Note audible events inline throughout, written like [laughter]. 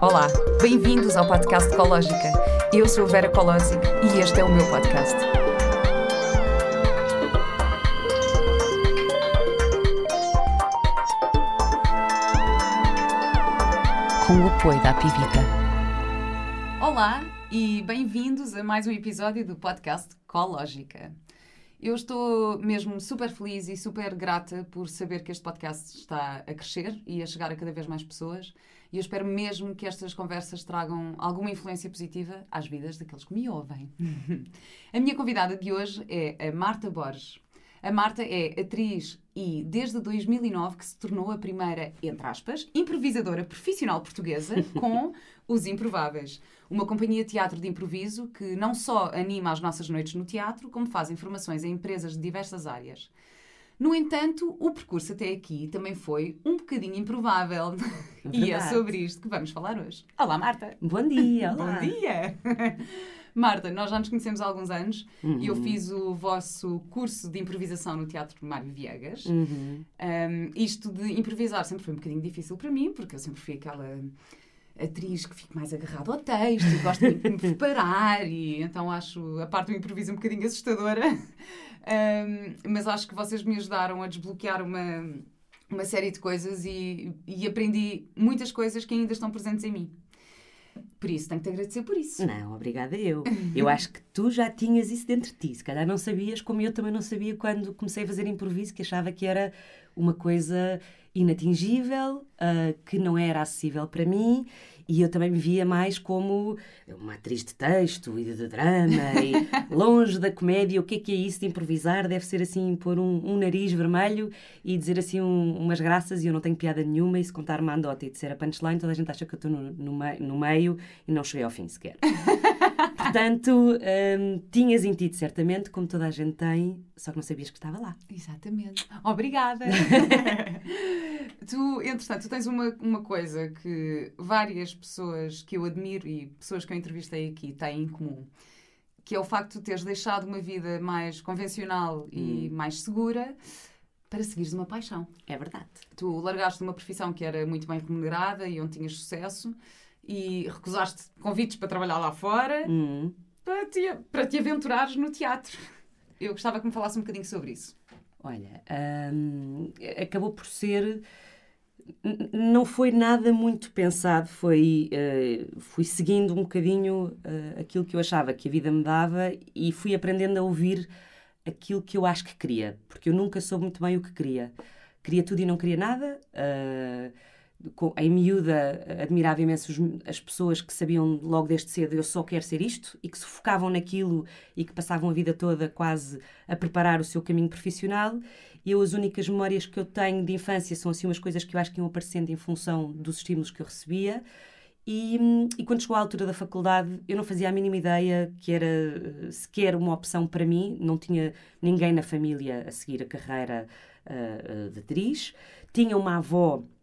Olá, bem-vindos ao podcast Ecológica. Eu sou Vera Colosic e este é o meu podcast. Com o apoio da Pivita. Olá e bem-vindos a mais um episódio do podcast Ecológica. Eu estou mesmo super feliz e super grata por saber que este podcast está a crescer e a chegar a cada vez mais pessoas. E eu espero mesmo que estas conversas tragam alguma influência positiva às vidas daqueles que me ouvem. [laughs] a minha convidada de hoje é a Marta Borges. A Marta é atriz e, desde 2009, que se tornou a primeira, entre aspas, improvisadora profissional portuguesa [laughs] com Os Improváveis, uma companhia de teatro de improviso que não só anima as nossas noites no teatro, como faz informações a empresas de diversas áreas. No entanto, o percurso até aqui também foi um bocadinho improvável. [laughs] e é sobre isto que vamos falar hoje. Olá, Marta! Bom dia! Olá. Bom dia! [laughs] Marta, nós já nos conhecemos há alguns anos uhum. e eu fiz o vosso curso de improvisação no Teatro Mário Viegas. Uhum. Um, isto de improvisar sempre foi um bocadinho difícil para mim, porque eu sempre fui aquela atriz que fico mais agarrada ao texto e gosto muito de me preparar e então acho a parte do improviso um bocadinho assustadora. [laughs] Um, mas acho que vocês me ajudaram a desbloquear uma, uma série de coisas e, e aprendi muitas coisas que ainda estão presentes em mim. Por isso, tenho que te agradecer por isso. Não, obrigada eu. Eu acho que tu já tinhas isso dentro de ti. Se calhar não sabias, como eu também não sabia quando comecei a fazer improviso, que achava que era uma coisa inatingível, uh, que não era acessível para mim e eu também me via mais como uma atriz de texto e de drama, e [laughs] longe da comédia. O que é que é isso de improvisar? Deve ser assim, pôr um, um nariz vermelho e dizer assim um, umas graças e eu não tenho piada nenhuma. E se contar uma andota e disser a punchline, toda a gente acha que eu estou no, no, no meio e não cheguei ao fim sequer. [laughs] Portanto, um, tinhas em ti, certamente, como toda a gente tem, só que não sabias que estava lá. Exatamente. Obrigada. [laughs] tu, entretanto, tu tens uma, uma coisa que várias pessoas que eu admiro e pessoas que eu entrevistei aqui têm em comum, que é o facto de teres deixado uma vida mais convencional e hum. mais segura para seguires uma paixão. É verdade. Tu largaste uma profissão que era muito bem remunerada e onde tinhas sucesso e recusaste convites para trabalhar lá fora hum. para, te, para te aventurares no teatro. Eu gostava que me falasse um bocadinho sobre isso. Olha, hum, acabou por ser. Não foi nada muito pensado, foi uh, fui seguindo um bocadinho uh, aquilo que eu achava que a vida me dava e fui aprendendo a ouvir aquilo que eu acho que queria, porque eu nunca soube muito bem o que queria. Queria tudo e não queria nada. Uh, em miúda, admirava imenso as pessoas que sabiam logo desde cedo eu só quero ser isto e que se focavam naquilo e que passavam a vida toda quase a preparar o seu caminho profissional. E eu, as únicas memórias que eu tenho de infância são assim umas coisas que eu acho que iam aparecendo em função dos estímulos que eu recebia. E, e, quando chegou à altura da faculdade, eu não fazia a mínima ideia que era eh, sequer uma opção para mim, não tinha ninguém na família a seguir a carreira uh, de atriz. Tinha uma avó eh,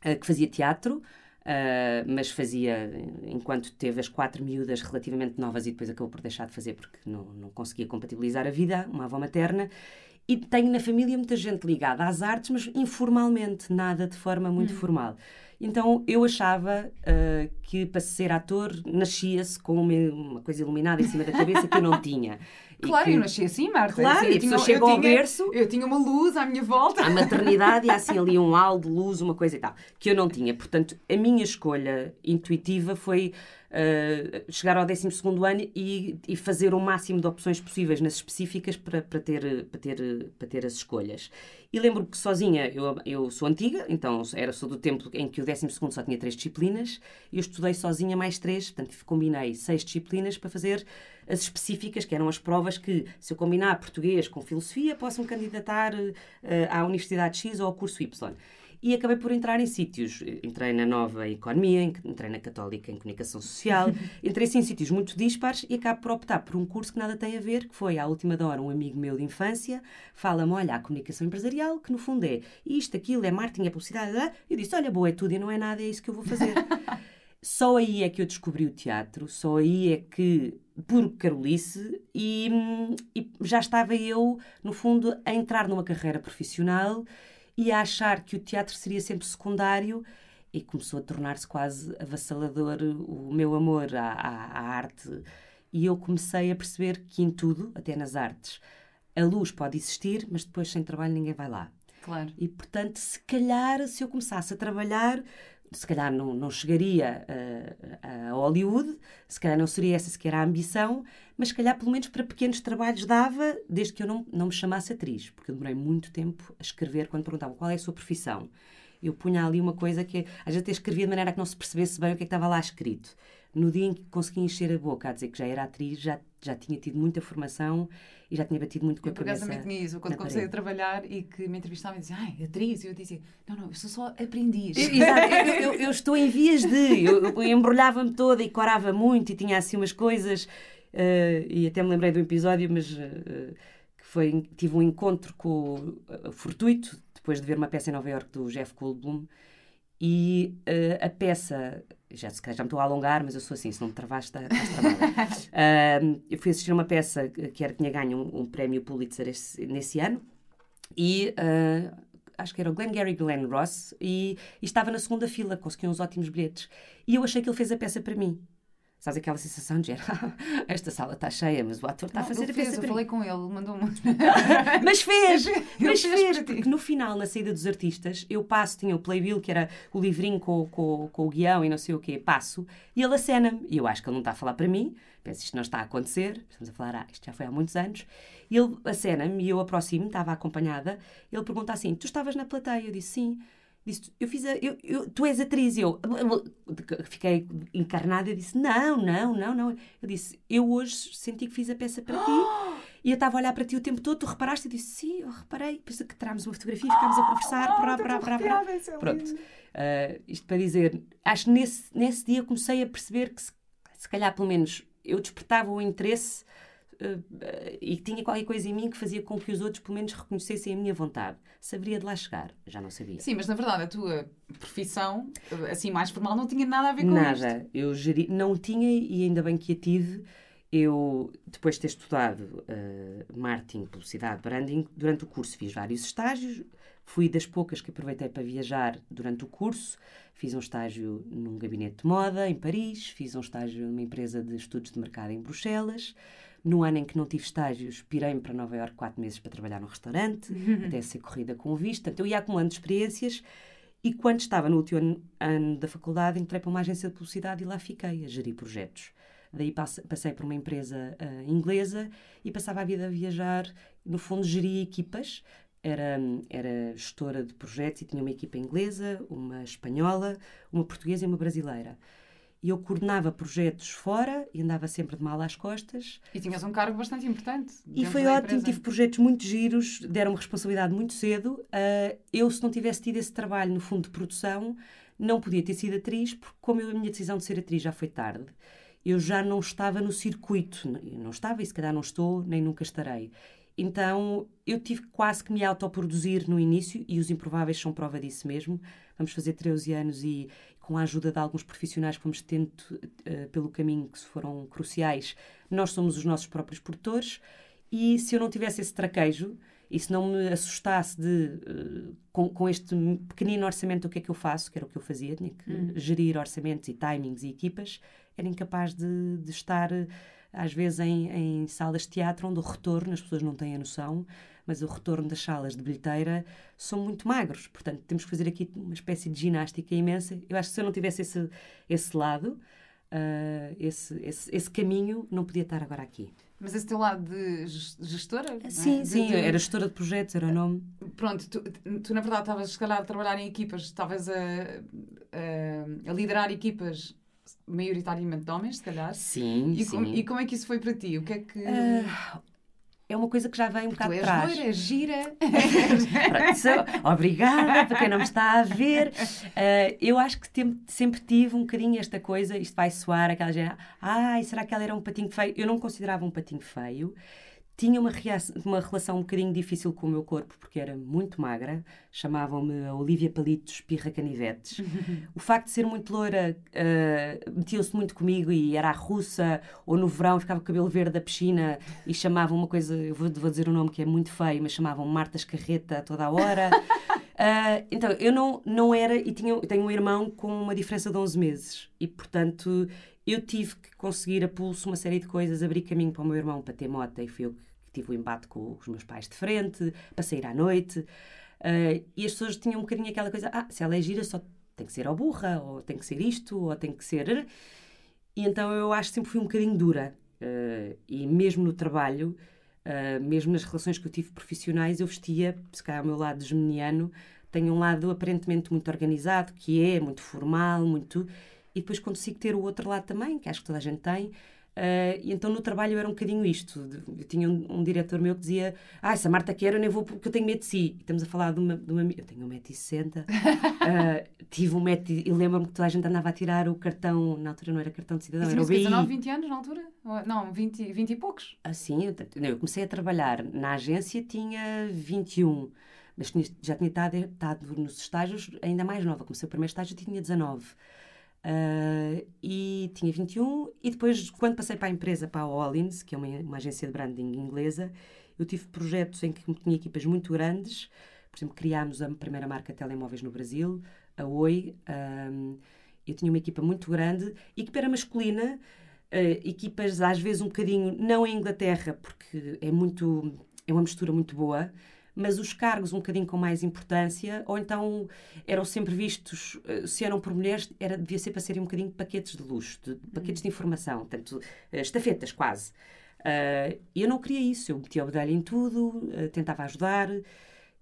que fazia teatro, Uh, mas fazia enquanto teve as quatro miúdas relativamente novas e depois acabou por deixar de fazer porque não, não conseguia compatibilizar a vida, uma avó materna. E tenho na família muita gente ligada às artes, mas informalmente, nada de forma muito hum. formal. Então eu achava uh, que para ser ator nascia-se com uma, uma, coisa iluminada em cima da cabeça que eu não [laughs] tinha. Claro, que... eu nasci assim, Marta. Claro, assim, e a pessoa chega ao berço. Eu tinha uma luz à minha volta. A maternidade e há assim ali um halo de luz, uma coisa e tal, que eu não tinha. Portanto, a minha escolha intuitiva foi uh, chegar ao 12 ano e, e, fazer o máximo de opções possíveis nas específicas para, para, ter, para, ter, para ter as escolhas. E lembro que sozinha, eu, eu sou antiga, então era sou do tempo em que o 12 só tinha três disciplinas, e eu estudei sozinha mais três, portanto combinei seis disciplinas para fazer as específicas, que eram as provas que, se eu combinar português com filosofia, posso me candidatar uh, à Universidade X ou ao curso Y e acabei por entrar em sítios. Entrei na nova economia, entrei na católica em comunicação social, [laughs] entrei assim, em sítios muito dispares e acabo por optar por um curso que nada tem a ver, que foi à última hora um amigo meu de infância, fala-me, olha, a comunicação empresarial, que no fundo é isto, aquilo, é marketing, é publicidade, eu disse, olha, boa, é tudo e não é nada, é isso que eu vou fazer. [laughs] só aí é que eu descobri o teatro, só aí é que, por carolice, e, e já estava eu, no fundo, a entrar numa carreira profissional e a achar que o teatro seria sempre secundário e começou a tornar-se quase avassalador o meu amor à, à, à, arte. E eu comecei a perceber que em tudo, até nas artes, a luz pode existir, mas depois sem trabalho ninguém vai lá. Claro. E portanto, se calhar, se eu começasse a trabalhar, se calhar não, não chegaria a, a, Hollywood, se calhar não seria essa sequer a ambição, mas se calhar pelo menos para pequenos trabalhos dava, desde que eu não, não me chamasse atriz, porque eu demorei muito tempo a escrever quando perguntavam qual é a sua profissão. Eu punha ali uma coisa que às vezes escrevia de maneira que não se percebesse bem o que, é que estava lá escrito. No dia em que consegui encher a boca a dizer que já era atriz, já, já tinha tido muita formação e já tinha batido muito com eu, a cabeça. Eu, por acaso. Quando comecei parede. a trabalhar e que me entrevistavam e diziam, ai, atriz, e eu dizia, não, não, eu sou só aprendiz. Exato, eu, eu, eu, estou em vias de. Eu, eu embrulhava-me toda e corava muito e tinha assim umas coisas. Uh, e até me lembrei de um episódio, mas. Uh, que foi, tive um encontro com uh, Fortuito, depois de ver uma peça em Nova York do Jeff Goldblum, e uh, a peça, já se calhar já me estou a alongar, mas eu sou assim, se não me travaste, estás travada. [laughs] uh, eu fui assistir uma peça que era, tinha ganho um, um prémio Pulitzer esse, nesse ano e uh, acho que era o Glenn Gary Glenn Ross e, e, estava na segunda fila, conseguiu uns ótimos bilhetes. E eu achei que ele fez a peça para mim. Sabes aquela sensação de esta sala está cheia, mas o ator está a fazer a fez. Eu falei com ele, mandou-me. [laughs] mas fez! mas fez, fez porque no final, na saída dos artistas, eu passo, tinha o playbill, que era o livrinho com, com, com o guião e não sei o quê, passo, e ele acena-me. E eu acho que ele não está a falar para mim, penso isto não está a acontecer, estamos a falar, ah, isto já foi há muitos anos. E ele acena-me e eu aproximo, estava acompanhada, ele pergunta assim: Tu estavas na plateia? Eu disse sim. Disse, eu fiz a, eu, eu, tu és atriz. E eu fiquei encarnada e disse, não, não, não, não. Eu disse, eu hoje senti que fiz a peça para ti. [gasps] E eu estava a olhar para ti o tempo todo, tu reparaste? e disse, sim, eu reparei. Depois que tirámos uma fotografia e ficámos a [gasps] conversar. Oh, brá, brá, brá, brá. Pronto. Uh, isto para dizer, acho que nesse, nesse dia comecei a perceber que se, se calhar pelo menos eu despertava o interesse Uh, e tinha qualquer coisa em mim que fazia com que os outros, pelo menos, reconhecessem a minha vontade. Saberia de lá chegar, já não sabia. Sim, mas na verdade a tua profissão, assim mais formal, não tinha nada a ver com nada. isto. Nada. Eu geri... não tinha e ainda bem que a tive. Eu, depois de ter estudado uh, marketing, publicidade, branding, durante o curso fiz vários estágios. Fui das poucas que aproveitei para viajar durante o curso. Fiz um estágio num gabinete de moda em Paris, fiz um estágio numa empresa de estudos de mercado em Bruxelas. No ano em que não tive estágios, pirei-me para Nova Iorque quatro meses para trabalhar num restaurante, uhum. [laughs] até ser corrida com visto. Portanto, eu ia acumulando experiências e quando estava no último ano da faculdade, entrei para uma agência de publicidade e lá fiquei a gerir projetos. Daí passei por uma empresa uh, inglesa e passava a vida a viajar. No fundo, geria equipas. Era, era gestora de projetos e tinha uma equipa inglesa, uma espanhola, uma portuguesa e uma brasileira e eu coordenava projetos fora e andava sempre de mal às costas. E tinhas um cargo bastante importante. E foi ótimo, tive projetos muito giros, deram-me responsabilidade muito cedo. Uh, eu, se não tivesse tido esse trabalho no fundo de produção, não podia ter sido atriz, porque como eu, a minha decisão de ser atriz já foi tarde, eu já não estava no circuito. Não estava e se calhar não estou, nem nunca estarei. Então eu tive quase que me autoproduzir no início e os improváveis são prova disso mesmo. Vamos fazer 13 anos e com a ajuda de alguns profissionais que fomos tendo uh, pelo caminho que foram cruciais, nós somos os nossos próprios produtores. E se eu não tivesse esse traquejo e se não me assustasse de, uh, com, com, este pequenino orçamento, o que é que eu faço, que era o que eu fazia, tinha que hum. gerir orçamentos e timings e equipas, era incapaz de, de estar, às vezes, em, em salas de teatro onde o retorno, as pessoas não têm a noção, mas o retorno das salas de bilheteira são muito magros. Portanto, temos que fazer aqui uma espécie de ginástica imensa. Eu acho que se eu não tivesse esse, esse lado, uh, esse, esse, esse caminho, não podia estar agora aqui. Mas esse teu lado de gestora? Sim, é? sim, de, era gestora de projetos, era o nome. Pronto, tu, tu na verdade estavas, se calhar, a trabalhar em equipas, estavas a, a, a, liderar equipas maioritariamente de homens, se calhar. Sim, e sim. Com, e como é que isso foi para ti? O que é que... Uh, é uma coisa que já vem um bocado és atrás. Loira, gira. [laughs] Pronto, obrigada para quem não me está a ver. Uh, eu acho que tem, sempre tive um bocadinho esta coisa, isto vai soar, aquela gente, ai, será que ela era um patinho feio? Eu não considerava um patinho feio tinha uma, uma relação um bocadinho difícil com o meu corpo, porque era muito magra. Chamavam-me Olivia Palitos Pirra Canivetes. [laughs] o facto de ser muito loira uh, metiam-se muito comigo e era a russa, ou no verão ficava com o cabelo verde da piscina e chamavam uma coisa, eu vou, vou dizer um nome que é muito feio, mas chamavam Marta Escarreta toda a hora. Uh, [laughs] então, eu não, não era, e tinha, tenho um irmão com uma diferença de 11 meses, e portanto eu tive que conseguir a pulso uma série de coisas, abrir caminho para o meu irmão para ter moto, e fui eu que tive o embate com os meus pais de frente, para sair à noite, uh, e as pessoas tinham um bocadinho aquela coisa, ah, se ela é gira só tem que ser ao burra, ou tem que ser isto, ou tem que ser... E então eu acho que sempre fui um bocadinho dura, uh, e mesmo no trabalho Uh, mesmo nas relações que eu tive profissionais, eu vestia, se calhar, o meu lado geminiano, tenho um lado aparentemente muito organizado, que é muito formal, muito. E depois consigo ter o outro lado também, que acho que toda a gente tem, Uh, e então no trabalho era um bocadinho isto. Eu tinha um, um diretor meu que dizia: Ah, se a Marta quer, eu nem vou porque eu tenho medo de si. E estamos a falar de uma. De uma eu tenho 1,60m, uh, ah, tive 1,60m e lembro-me que toda a gente andava a tirar o cartão, na altura não era cartão de cidadão, era o BI. 19, 20 anos na altura? Não, 20, 20 e poucos? Assim, eu, eu comecei a trabalhar na agência, tinha 21 mas tinha, já tinha estado, estado, nos estágios ainda mais nova. Comecei o primeiro estágio tinha 19. Uh, e tinha 21, e depois, quando passei para a empresa, para a Hollins, que é uma, uma agência de branding inglesa, eu tive projetos em que tinha equipas muito grandes. Por exemplo, criámos a primeira marca de telemóveis no Brasil, a Oi. Um, eu tinha uma equipa muito grande, equipa era masculina, uh, equipas às vezes um bocadinho, não em Inglaterra, porque é muito, é uma mistura muito boa, mas os cargos um bocadinho com mais importância, ou então eram sempre vistos, eh, se eram por mulheres, era, devia ser para serem um bocadinho paquetes de luxo, de, paquetes de informação, portanto, eh, estafetas quase. Uh, eu não queria isso, eu metia o bedelho em tudo, uh, tentava ajudar.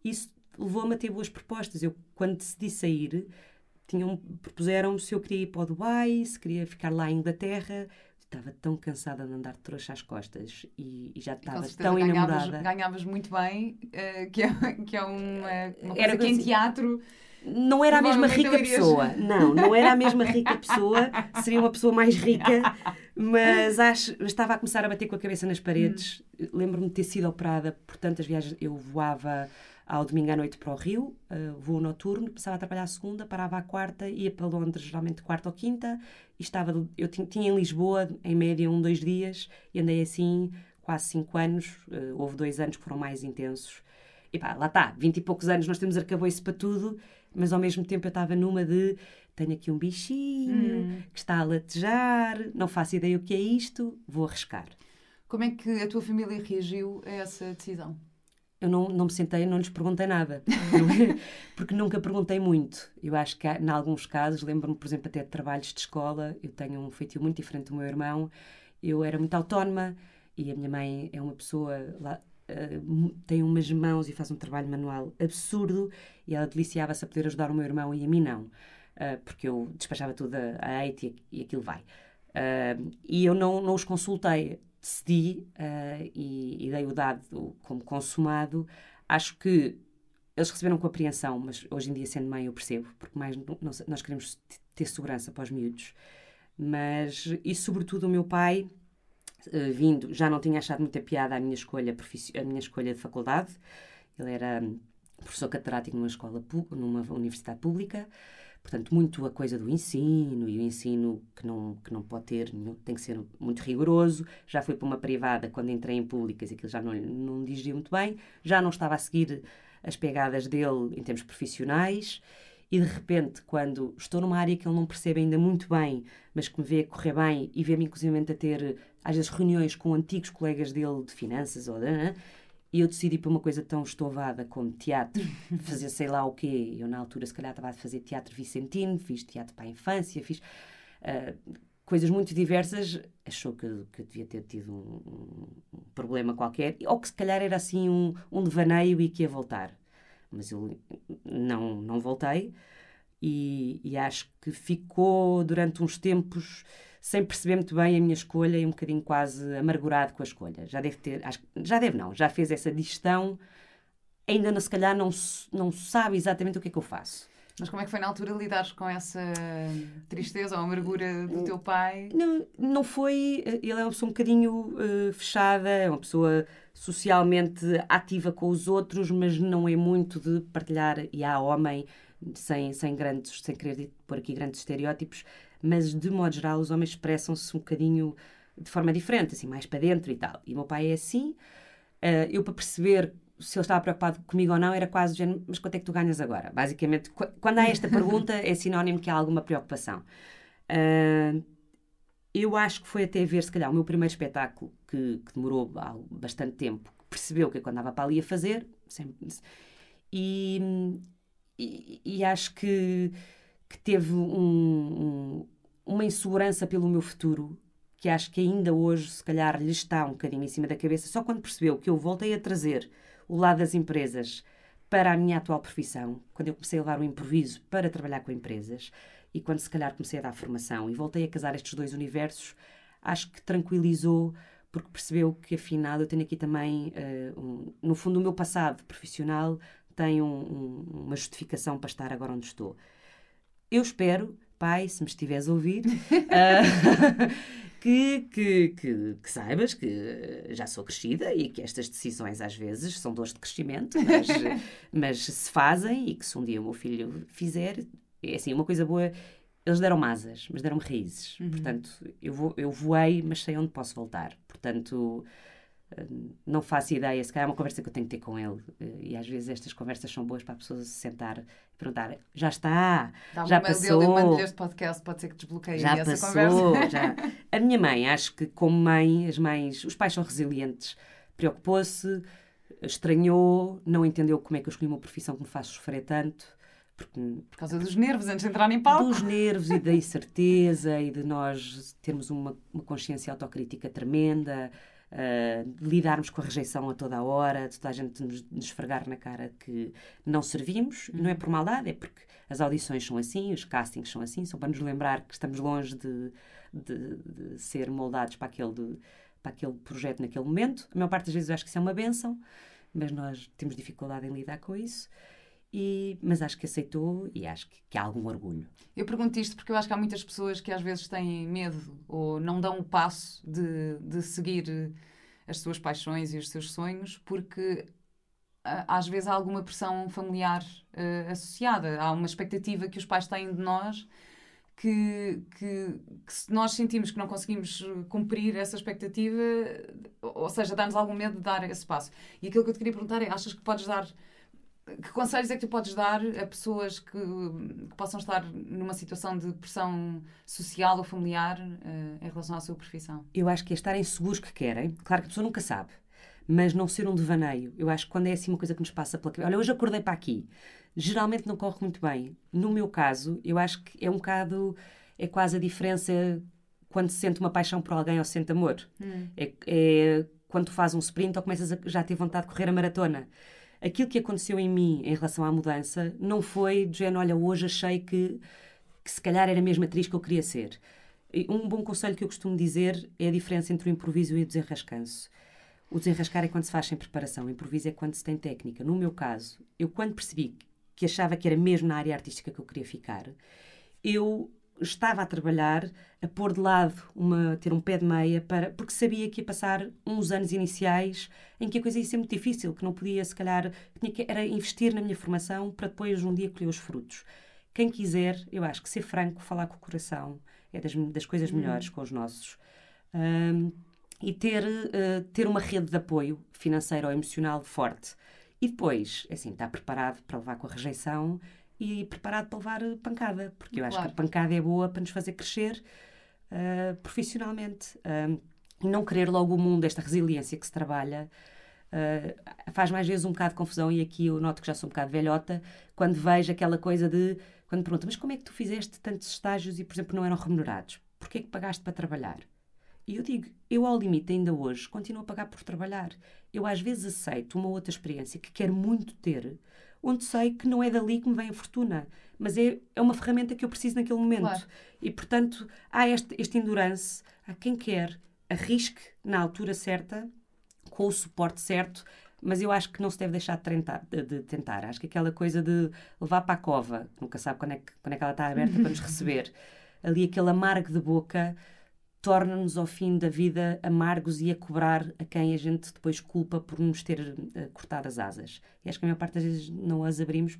Isso levou-me a ter boas propostas. Eu, quando decidi sair, tinham, propuseram-me se eu queria ir para o Dubai, se queria ficar lá em Inglaterra estava tão cansada de andar de trouxa às costas e, e já estava tão enamorada. Ganhavas muito bem, uh, que, é, que é uma, uma era que em teatro... Não era a mesma rica pessoa, não, não era a mesma rica pessoa, seria uma pessoa mais rica, mas acho, estava a começar a bater com a cabeça nas paredes. Hum. Lembro-me de ter sido operada por tantas viagens, eu voava ao domingo à noite para o Rio, uh, voo noturno, começava a trabalhar a segunda, parava à quarta, ia para Londres geralmente quarta ou quinta, e estava, eu tinha, tinha em Lisboa, em média, um, dois dias, e andei assim quase cinco anos, uh, houve dois anos que foram mais intensos. E pá, lá está, vinte e poucos anos nós temos arcabouço para tudo, mas ao mesmo tempo eu estava numa de tenho aqui um bichinho hum. que está a latejar, não faço ideia o que é isto, vou arriscar. Como é que a tua família reagiu a essa decisão? Eu não, não me sentei não lhes perguntei nada, [laughs] porque nunca perguntei muito. Eu acho que, em alguns casos, lembro-me, por exemplo, até de trabalhos de escola, eu tenho um feitio muito diferente do meu irmão, eu era muito autónoma e a minha mãe é uma pessoa, lá, uh, tem umas mãos e faz um trabalho manual absurdo e ela deliciava-se a poder ajudar o meu irmão e a mim não, uh, porque eu despachava tudo a, a e, e aquilo vai. Uh, e eu não, não os consultei decidi uh, e, e, dei o dado como consumado. Acho que eles receberam com apreensão, mas hoje em dia, sendo mãe, eu percebo, porque mais nós queremos ter segurança para os miúdos. Mas, e sobretudo, o meu pai, uh, vindo, já não tinha achado muita piada a minha escolha, a minha escolha de faculdade. Ele era professor catedrático numa escola, numa universidade pública. Portanto, muito a coisa do ensino e o ensino que não, que não pode ter, tem que ser muito rigoroso. Já fui para uma privada quando entrei em públicas aquilo já não, não dirigia muito bem. Já não estava a seguir as pegadas dele em termos profissionais. E de repente, quando estou numa área que ele não percebe ainda muito bem, mas que me vê correr bem e vê-me inclusive a ter, às vezes, reuniões com antigos colegas dele de finanças ou de, e eu decidi por uma coisa tão estovada como teatro, [laughs] fazer sei lá o quê. Eu, na altura, se calhar, estava a fazer teatro vicentino, fiz teatro para a infância, fiz uh, coisas muito diversas. Achou que, que eu devia ter tido um, um, problema qualquer, ou que se calhar era assim um, um devaneio e que ia voltar. Mas eu não, não voltei e, e acho que ficou durante uns tempos sem perceber muito bem a minha escolha e um bocadinho quase amargurado com a escolha. Já deve ter, acho, já deve não, já fez essa digestão, ainda não, se calhar não, não sabe exatamente o que é que eu faço. Mas como é que foi na altura lidar com essa tristeza ou amargura do teu pai? Não, não foi. Ele é uma pessoa um bocadinho uh, fechada, é uma pessoa socialmente ativa com os outros, mas não é muito de partilhar. E há homem, sem, sem grandes, sem querer pôr aqui grandes estereótipos, mas de modo geral os homens expressam-se um bocadinho de forma diferente, assim, mais para dentro e tal. E o meu pai é assim. Uh, eu, para perceber se ele estava preocupado comigo ou não, era quase o género, mas quanto é que tu ganhas agora? Basicamente, quando há esta pergunta, é sinónimo que há alguma preocupação. Uh, eu acho que foi até ver, se calhar, o meu primeiro espetáculo, que, que demorou bastante tempo, percebeu que quando andava para ali a fazer, sempre, e, e, e, acho que, que teve um, um, uma insegurança pelo meu futuro que acho que ainda hoje, se calhar, lhe está um bocadinho em cima da cabeça, só quando percebeu que eu voltei a trazer o lado das empresas para a minha atual profissão, quando eu comecei a levar o improviso para trabalhar com empresas e quando se calhar comecei a dar formação e voltei a casar estes dois universos, acho que tranquilizou porque percebeu que afinal eu tenho aqui também, uh, um, no fundo, o meu passado profissional tem um, um, uma justificação para estar agora onde estou. Eu espero, pai, se me estiveres a ouvir, uh, [laughs] que, que, que, que, saibas que já sou crescida e que estas decisões às vezes são dores de crescimento, mas, [laughs] mas se fazem e que se um dia o meu filho fizer, é assim, uma coisa boa, eles deram asas, mas deram-me raízes. Uhum. Portanto, eu, vou, eu voei, mas sei onde posso voltar. Portanto, não faço ideia, se calhar é uma conversa que eu tenho que ter com ele. E às vezes estas conversas são boas para a pessoa se sentar e perguntar: já está, Dá já passou. Dele, mando este podcast, pode ser que desbloqueie já essa passou, conversa. [laughs] Já. A minha mãe, acho que como mãe, as mães, os pais são resilientes. Preocupou-se, estranhou, não entendeu como é que eu escolhi uma profissão que me faz sofrer tanto. Porque, Por causa dos nervos, antes de entrar em palco. Dos nervos e da incerteza e de nós termos uma, uma consciência autocrítica tremenda uh, lidarmos com a rejeição a toda a hora, de toda a gente nos, nos esfregar na cara que não servimos, uhum. não é por maldade, é porque as audições são assim, os castings são assim, são para nos lembrar que estamos longe de, de, de ser moldados para aquele, de, para aquele projeto naquele momento. A maior parte das vezes eu acho que isso é uma benção, mas nós temos dificuldade em lidar com isso. E, mas acho que aceitou e acho que, que, há algum orgulho. Eu pergunto isto porque eu acho que há muitas pessoas que às vezes têm medo ou não dão o passo de, de seguir as suas paixões e os seus sonhos porque às vezes há alguma pressão familiar uh, associada. Há uma expectativa que os pais têm de nós que, que, que, se nós sentimos que não conseguimos cumprir essa expectativa, ou seja, dá-nos algum medo de dar esse passo. E aquilo que eu te queria perguntar é: achas que podes dar que conselhos é que tu podes dar a pessoas que, que possam estar numa situação de pressão social ou familiar uh, em relação à sua profissão? Eu acho que é estarem seguros que querem. Claro que a pessoa nunca sabe, mas não ser um devaneio. Eu acho que quando é assim uma coisa que nos passa pela cabeça, olha, hoje acordei para aqui, geralmente não corre muito bem. No meu caso, eu acho que é um bocado, é quase a diferença quando se sente uma paixão por alguém ou se sente amor. Hum. É, é quando tu fazes um sprint ou começas a já ter vontade de correr a maratona aquilo que aconteceu em mim em relação à mudança não foi de género, olha, hoje achei que, que se calhar era a mesma atriz que eu queria ser. Um bom conselho que eu costumo dizer é a diferença entre o improviso e o desenrascanço. O desenrascar é quando se faz sem preparação, o improviso é quando se tem técnica. No meu caso, eu quando percebi que achava que era mesmo na área artística que eu queria ficar, eu estava a trabalhar, a pôr de lado, uma, ter um pé de meia, para, porque sabia que ia passar uns anos iniciais em que a coisa ia ser muito difícil, que não podia, se calhar, tinha que, era investir na minha formação para depois um dia colher os frutos. Quem quiser, eu acho que ser franco, falar com o coração, é das, das coisas uhum. melhores com os nossos. Um, e ter, uh, ter uma rede de apoio financeiro ou emocional forte. E depois, assim, estar preparado para levar com a rejeição e preparado para levar pancada, porque eu claro. acho que a pancada é boa para nos fazer crescer uh, profissionalmente. Uh, e não querer logo o mundo, esta resiliência que se trabalha, uh, faz mais vezes um bocado de confusão. E aqui eu noto que já sou um bocado velhota quando vejo aquela coisa de. Quando me perguntam, mas como é que tu fizeste tantos estágios e, por exemplo, não eram remunerados? Porquê é que pagaste para trabalhar? E eu digo, eu ao limite ainda hoje continuo a pagar por trabalhar. Eu às vezes aceito uma outra experiência que quero muito ter, onde sei que não é dali que me vem a fortuna, mas é, é uma ferramenta que eu preciso naquele momento. Claro. E, portanto, há este, este endurance, há quem quer, arrisque na altura certa, com o suporte certo, mas eu acho que não se deve deixar de tentar. De, de tentar. Acho que aquela coisa de levar para a cova, nunca sabe quando é que, quando é que ela está aberta para nos receber, [laughs] ali aquele amargo de boca torna-nos ao fim da vida amargos e a cobrar a quem a gente depois culpa por nos ter uh, cortado as asas. E acho que a maior parte das vezes não as abrimos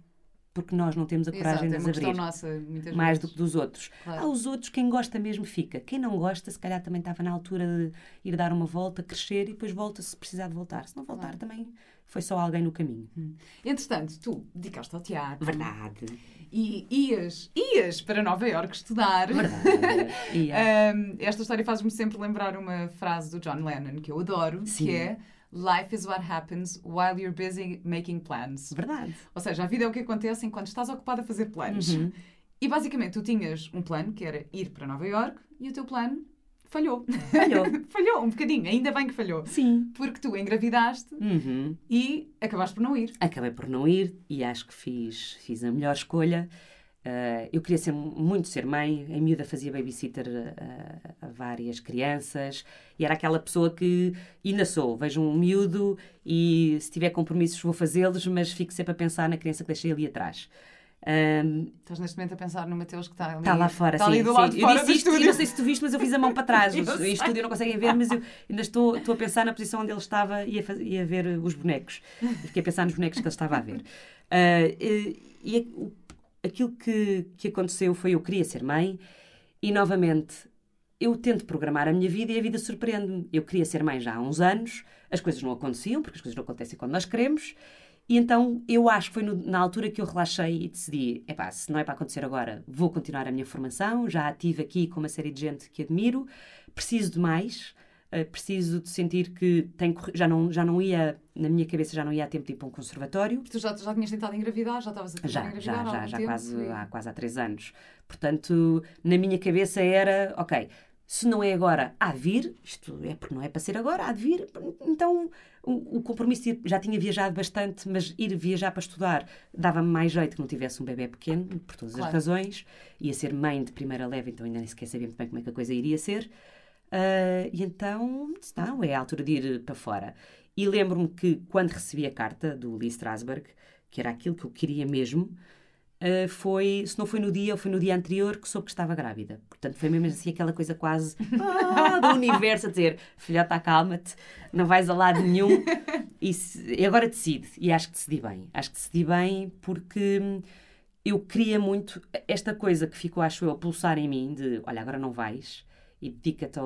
porque nós não temos a coragem Exato, de as abrir. Nossa, mais vezes. do que dos outros. Claro. Há os outros, quem gosta mesmo fica. Quem não gosta, se calhar também estava na altura de ir dar uma volta, crescer e depois volta se precisar de voltar. Se não voltar, claro. também foi só alguém no caminho. Hum. Entretanto, tu dedicaste ao teatro. Verdade. E ias, ias para Nova Iorque estudar. Verdade. um, esta história faz-me sempre lembrar uma frase do John Lennon que eu adoro, Sim. que é Life is what happens while you're busy making plans. Verdade. Ou seja, a vida é o que acontece enquanto estás ocupado a fazer planos. Uhum. E basicamente tu tinhas um plano que era ir para Nova Iorque e o teu plano falhou. Falhou. [laughs] falhou um bocadinho, ainda bem que falhou. Sim. Porque tu engravidaste Uhum. e acabaste por não ir. Acabei por não ir e acho que fiz, fiz a melhor escolha. Uh, eu queria ser, muito ser mãe, em miúda fazia babysitter a, a, várias crianças e era aquela pessoa que ainda sou, vejo um miúdo e se tiver compromissos vou fazê-los, mas fico sempre a pensar na criança que deixei ali atrás. Um, Estás neste momento a pensar no Mateus que está ali, está lá fora, está sim, ali do sim. lado de eu fora do isto, não sei se tu viste, mas eu fiz a mão para trás. [laughs] Eu Os- sei. em estúdio não conseguem ver, mas eu ainda estou, estou a pensar na posição onde ele estava e a, e a ver os bonecos. E fiquei a pensar nos bonecos que ele estava a ver. Ah, e e o- aquilo que, que aconteceu foi eu queria ser mãe e novamente eu tento programar a minha vida e a vida surpreende-me. Eu queria ser mãe já há uns anos, as coisas não aconteciam, porque as coisas não acontecem quando nós queremos, e então eu acho que foi no- na altura que eu relaxei e decidi: epá, se não é para acontecer agora, vou continuar a minha formação, já estive aqui com uma série de gente que admiro, preciso de mais. eh, preciso de sentir que tenho, já, não, já não ia, na minha cabeça, já não ia a tempo de ir para um conservatório. Tu já, já tinhas tentado engravidar, já estavas a tentar Já, engravidar já, há já, já tempo quase, e- há quase há três anos. Portanto, na minha cabeça era, ok, se não é agora, há de vir, isto é porque não é para ser agora, há de vir, então o, o compromisso de ir- já tinha viajado bastante, mas ir viajar para estudar dava-me mais jeito que não tivesse um bebê pequeno, por todas as Claro. razões, ia ser mãe de primeira leve, então ainda nem sequer sabia muito bem como é que a coisa iria ser. Ah, e então, não, é a altura de ir para fora. E lembro-me que quando recebi a carta do Lee Strasberg, que era aquilo que eu queria mesmo, ah, foi, se não foi no dia, ou foi no dia anterior que soube que estava grávida. Portanto, foi mesmo assim aquela coisa quase ah, [laughs] do universo a dizer: filhota, acalma-te, não vais a lado nenhum. E, se- e agora decide. E acho que decidi bem. Acho que decidi bem porque hum, eu queria muito esta coisa que ficou, acho eu, a pulsar em mim: de olha, agora não vais e dedica-te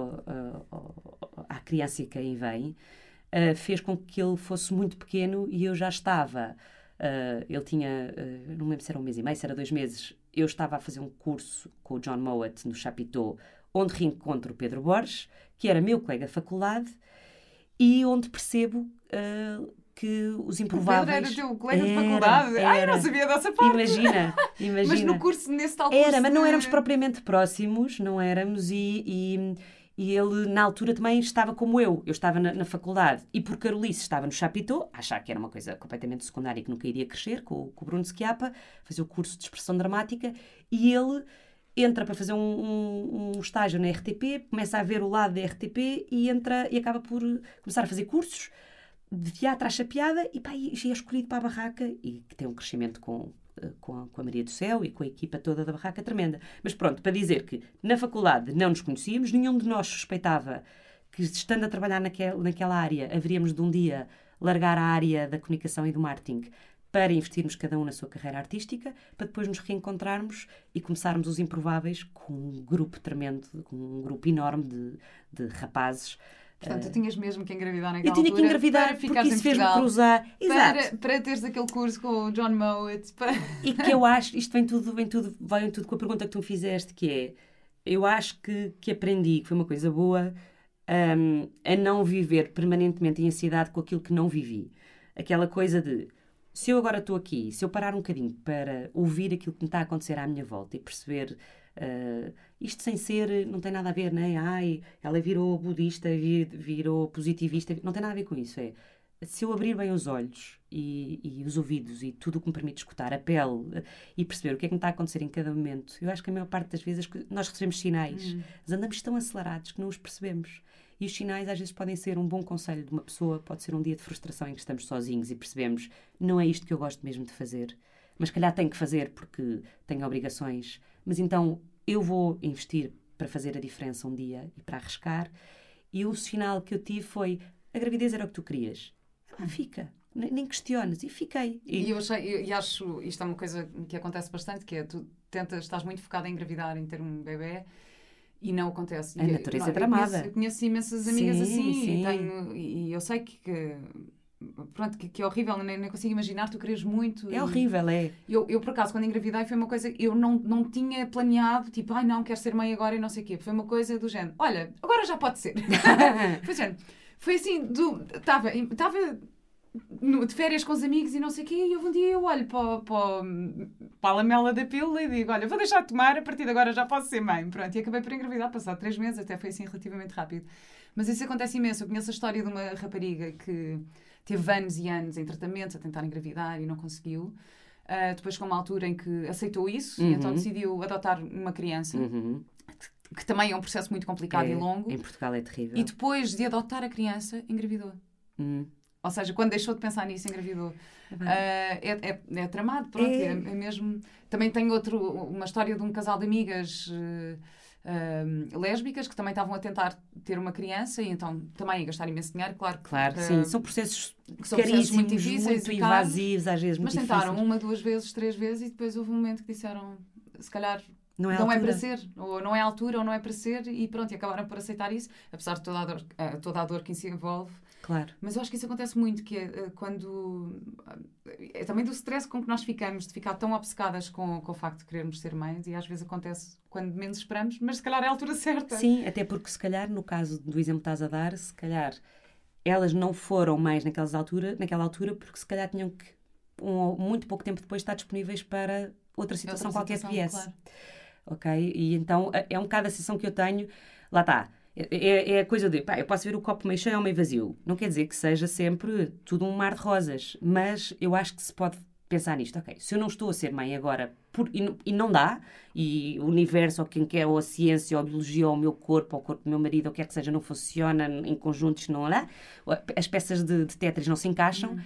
à criança que aí vem. ah, fez com que ele fosse muito pequeno e eu já estava. Ah, ele tinha, ah, não me lembro se era um mês e meio, se era dois meses. Eu estava a fazer um curso com o John Mowat no Chapitão, onde reencontro o Pedro Borges, que era meu colega de faculdade, e onde percebo ah, que os O Pedro improváveis. era teu colega de Era, faculdade. Ai, eu era. não sabia dessa parte. Imagina, imagina. [laughs] Mas no curso, nesse tal curso. Era, mas não de- éramos propriamente próximos, não éramos, e, e, e ele na altura também estava como eu. Eu estava na, na faculdade e por Carolice estava no Chapitão, achar que era uma coisa completamente secundária e que nunca iria crescer, com, com o Bruno Schiappa, fazer o curso de expressão dramática, e ele entra para fazer um, um- um estágio na RTP, começa a ver o lado da RTP e entra e acaba por começar a fazer cursos de teatro à chapeada e pá, e é escolhido para a barraca e que tem um crescimento com, com, com a Maria do Céu e com a equipa toda da barraca tremenda. Mas pronto, para dizer que na faculdade não nos conhecíamos, nenhum de nós suspeitava que estando a trabalhar naquel, naquela área, haveríamos de um dia largar a área da comunicação e do marketing para investirmos cada um na sua carreira artística, para depois nos reencontrarmos e começarmos os improváveis com um grupo tremendo, com um grupo enorme de, de rapazes. Portanto, tu tinhas mesmo que engravidar naquela eu tinha que engravidar para porque isso fez-me cruzar. Exato. Para, para teres aquele curso com o John Mowat. Para... E que eu acho, isto vem tudo, vem tudo, vem tudo com a pergunta que tu me fizeste, que é, eu acho que, que aprendi, que foi uma coisa boa, hum, a não viver permanentemente em ansiedade com aquilo que não vivi. Aquela coisa de, se eu agora estou aqui, se eu parar um bocadinho para ouvir aquilo que me está a acontecer à minha volta e perceber ah, isto sem ser, não tem nada a ver, né? Ai, ela virou budista, vi- virou positivista, não tem nada a ver com isso. É, se eu abrir bem os olhos e, e os ouvidos e tudo o que me permite escutar, a pele eh, e perceber o que é que me está a acontecer em cada momento, eu acho que a maior parte das vezes nós recebemos sinais, mas andamos tão acelerados que não os percebemos. E os sinais às vezes podem ser um bom conselho de uma pessoa, pode ser um dia de frustração em que estamos sozinhos e percebemos não é isto que eu gosto mesmo de fazer, mas calhar tenho que fazer porque tenho obrigações, mas então eu vou investir para fazer a diferença um dia e para arriscar. E o sinal que eu tive foi: a gravidez era o que tu querias. Ah, fica. Nem, questiones. E fiquei. E, E eu achei, e acho, isto é uma coisa que acontece bastante, que é tu tentas, estás muito focada em engravidar, em ter um bebê e não acontece. A E, natureza não, é tramada. Eu conheço, eu conheço imensas amigas Sim, assim sim. E, tenho, e eu sei que, que pronto, que, que, é horrível, nem, nem consigo imaginar, tu queres muito. É e... horrível, é. Eu, eu, por acaso, quando engravidei, foi uma coisa, eu não, não tinha planeado, tipo, ai não, quero ser mãe agora e não sei o quê. Foi uma coisa do género, olha, agora já pode ser. [laughs] foi, género, foi assim, estava de férias com os amigos e não sei o quê, e um dia eu olho para, para, para a lamela da pílula e digo, olha, vou deixar de tomar, a partir de agora já posso ser mãe. Pronto, e acabei por engravidar, passado três meses, até foi assim relativamente rápido. Mas isso acontece imenso. Eu conheço a história de uma rapariga que teve anos e anos em tratamentos a tentar engravidar e não conseguiu. Uh, depois com uma altura em que aceitou isso uhum. e então decidiu adotar uma criança. Uhum. Que, também é um processo muito complicado é, e longo. Em Portugal é terrível. E depois de adotar a criança, engravidou. Uhum. Ou seja, quando deixou de pensar nisso, engravidou. Uh, é, é, é, tramado, pronto, é. é. é. mesmo. Também tenho outro, uma história de um casal de amigas. Uh, uh, lésbicas que também estavam a tentar ter uma criança e então também a gastar imenso dinheiro, claro. Claro, uh, sim. São processos, são processos muito difíceis, muito invasivos, às vezes Mas tentaram difíceis. uma, duas vezes, três vezes e depois houve um momento que disseram se calhar não é, não é para ser, ou não é a altura, ou não é para ser, e pronto, e acabaram por aceitar isso, apesar de toda a dor, eh, toda a dor que isso envolve. Claro. Mas eu acho que isso acontece muito, que é eh, quando. É também do stress com que nós ficamos, de ficar tão obcecadas com, com o facto de querermos ser mães, e às vezes acontece quando menos esperamos, mas se calhar é a altura certa. Sim, até porque se calhar, no caso do exemplo que estás a dar, se calhar elas não foram mais naquelas altura, naquela altura porque se calhar tinham que, um, muito pouco tempo depois, estar disponíveis para outra situação outra qualquer situação, que viesse. Claro ok? E então é um bocado a sensação que eu tenho, lá está. É, é, é a coisa de, pá, eu posso ver o copo meio cheio ou meio vazio. Não quer dizer que seja sempre tudo um mar de rosas, mas eu acho que se pode pensar nisto. Ok, se eu não estou a ser mãe agora por, e, e, não dá, e o universo, ou quem quer, ou a ciência, ou a biologia, ou o meu corpo, ou o corpo do meu marido, ou o que quer que seja, não funciona em conjuntos, não dá, as peças de, de Tetris não se encaixam, uhum.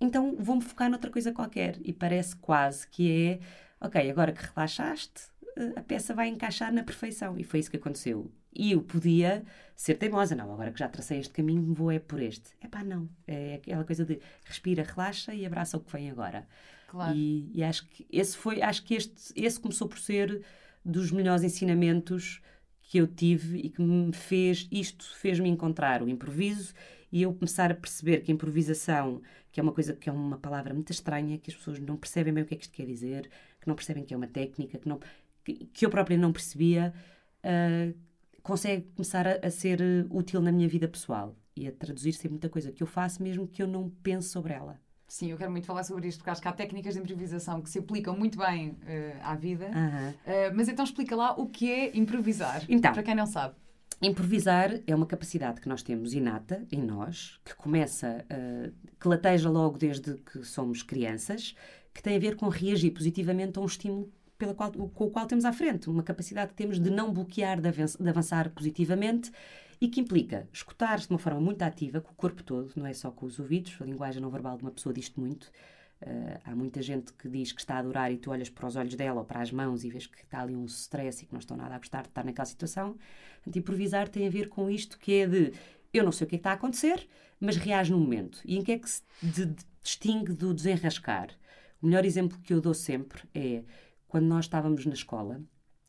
então vou-me focar noutra coisa qualquer. E parece quase que é, ok, agora que relaxaste, a peça vai encaixar na perfeição. E foi isso que aconteceu. E eu podia ser teimosa, não, agora que já tracei este caminho, vou é por este. É pá, não. É aquela coisa de respira, relaxa e abraça o que vem agora. Claro. E, e acho que esse foi, acho que este, esse começou por ser dos melhores ensinamentos que eu tive e que me fez, isto fez-me encontrar o improviso e eu começar a perceber que a improvisação, que é uma coisa que é uma palavra muito estranha, que as pessoas não percebem bem o que é que isto quer dizer, que não percebem que é uma técnica, que não que, eu própria não percebia, uh, consegue começar a, a, ser útil na minha vida pessoal e a traduzir-se em muita coisa que eu faço mesmo que eu não pense sobre ela. Sim, eu quero muito falar sobre isto, porque acho que há técnicas de improvisação que se aplicam muito bem uh, à vida. Uh, mas então explica lá o que é improvisar, então, para quem não sabe. Improvisar é uma capacidade que nós temos inata em nós, que começa, uh, que lateja logo desde que somos crianças, que tem a ver com reagir positivamente a um estímulo pela qual, com o qual temos à frente, uma capacidade que temos de não bloquear, de, avançar positivamente e que implica escutar de uma forma muito ativa, com o corpo todo, não é só com os ouvidos, a linguagem não verbal de uma pessoa diz muito. Uh, há muita gente que diz que está a adorar e tu olhas para os olhos dela ou para as mãos e vês que está ali um stress e que não estão nada a gostar de estar naquela situação. Portanto, improvisar tem a ver com isto que é de eu não sei o que é que está a acontecer, mas reage no momento. E em que é que se de, de, distingue do desenrascar? O melhor exemplo que eu dou sempre é quando nós estávamos na escola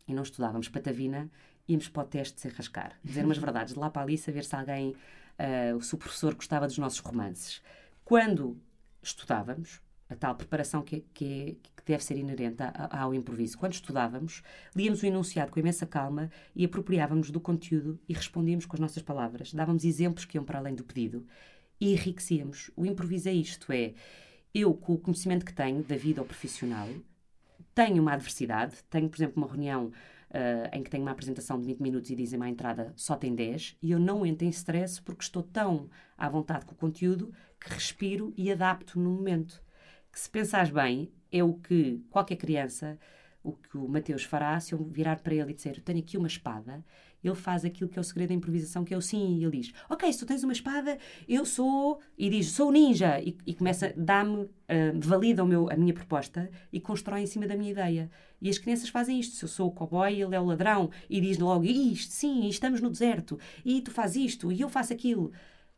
e não estudávamos patavina, íamos para o teste sem rascar. Dizer umas [laughs] verdades de lá para ali, saber se alguém, uh, se o professor gostava dos nossos romances. Quando estudávamos, a tal preparação que, que, é, que deve ser inerente ao improviso. Quando estudávamos, líamos o enunciado com imensa calma e apropriávamos do conteúdo e respondíamos com as nossas palavras. Dávamos exemplos que iam para além do pedido e enriquecíamos. O improviso é isto: é eu, com o conhecimento que tenho da vida ou profissional, tenho uma adversidade, tenho, por exemplo, uma reunião uh, em que tenho uma apresentação de 20 minutos e dizem-me à entrada só tem 10 e eu não entro em stress porque estou tão à vontade com o conteúdo que respiro e adapto no momento. Que se pensares bem, é o que qualquer criança, o que o Mateus fará se eu virar para ele e disser eu tenho aqui uma espada ele faz aquilo que é o segredo da improvisação, que é o sim, e ele diz: Ok, se tu tens uma espada, eu sou. E diz: Sou ninja. E, e começa, dá-me, uh, valida o meu, a minha proposta e constrói em cima da minha ideia. E as crianças fazem isto. Se eu sou o cowboy, ele é o ladrão, e diz logo: Isto, sim, estamos no deserto, e tu fazes isto, e eu faço aquilo.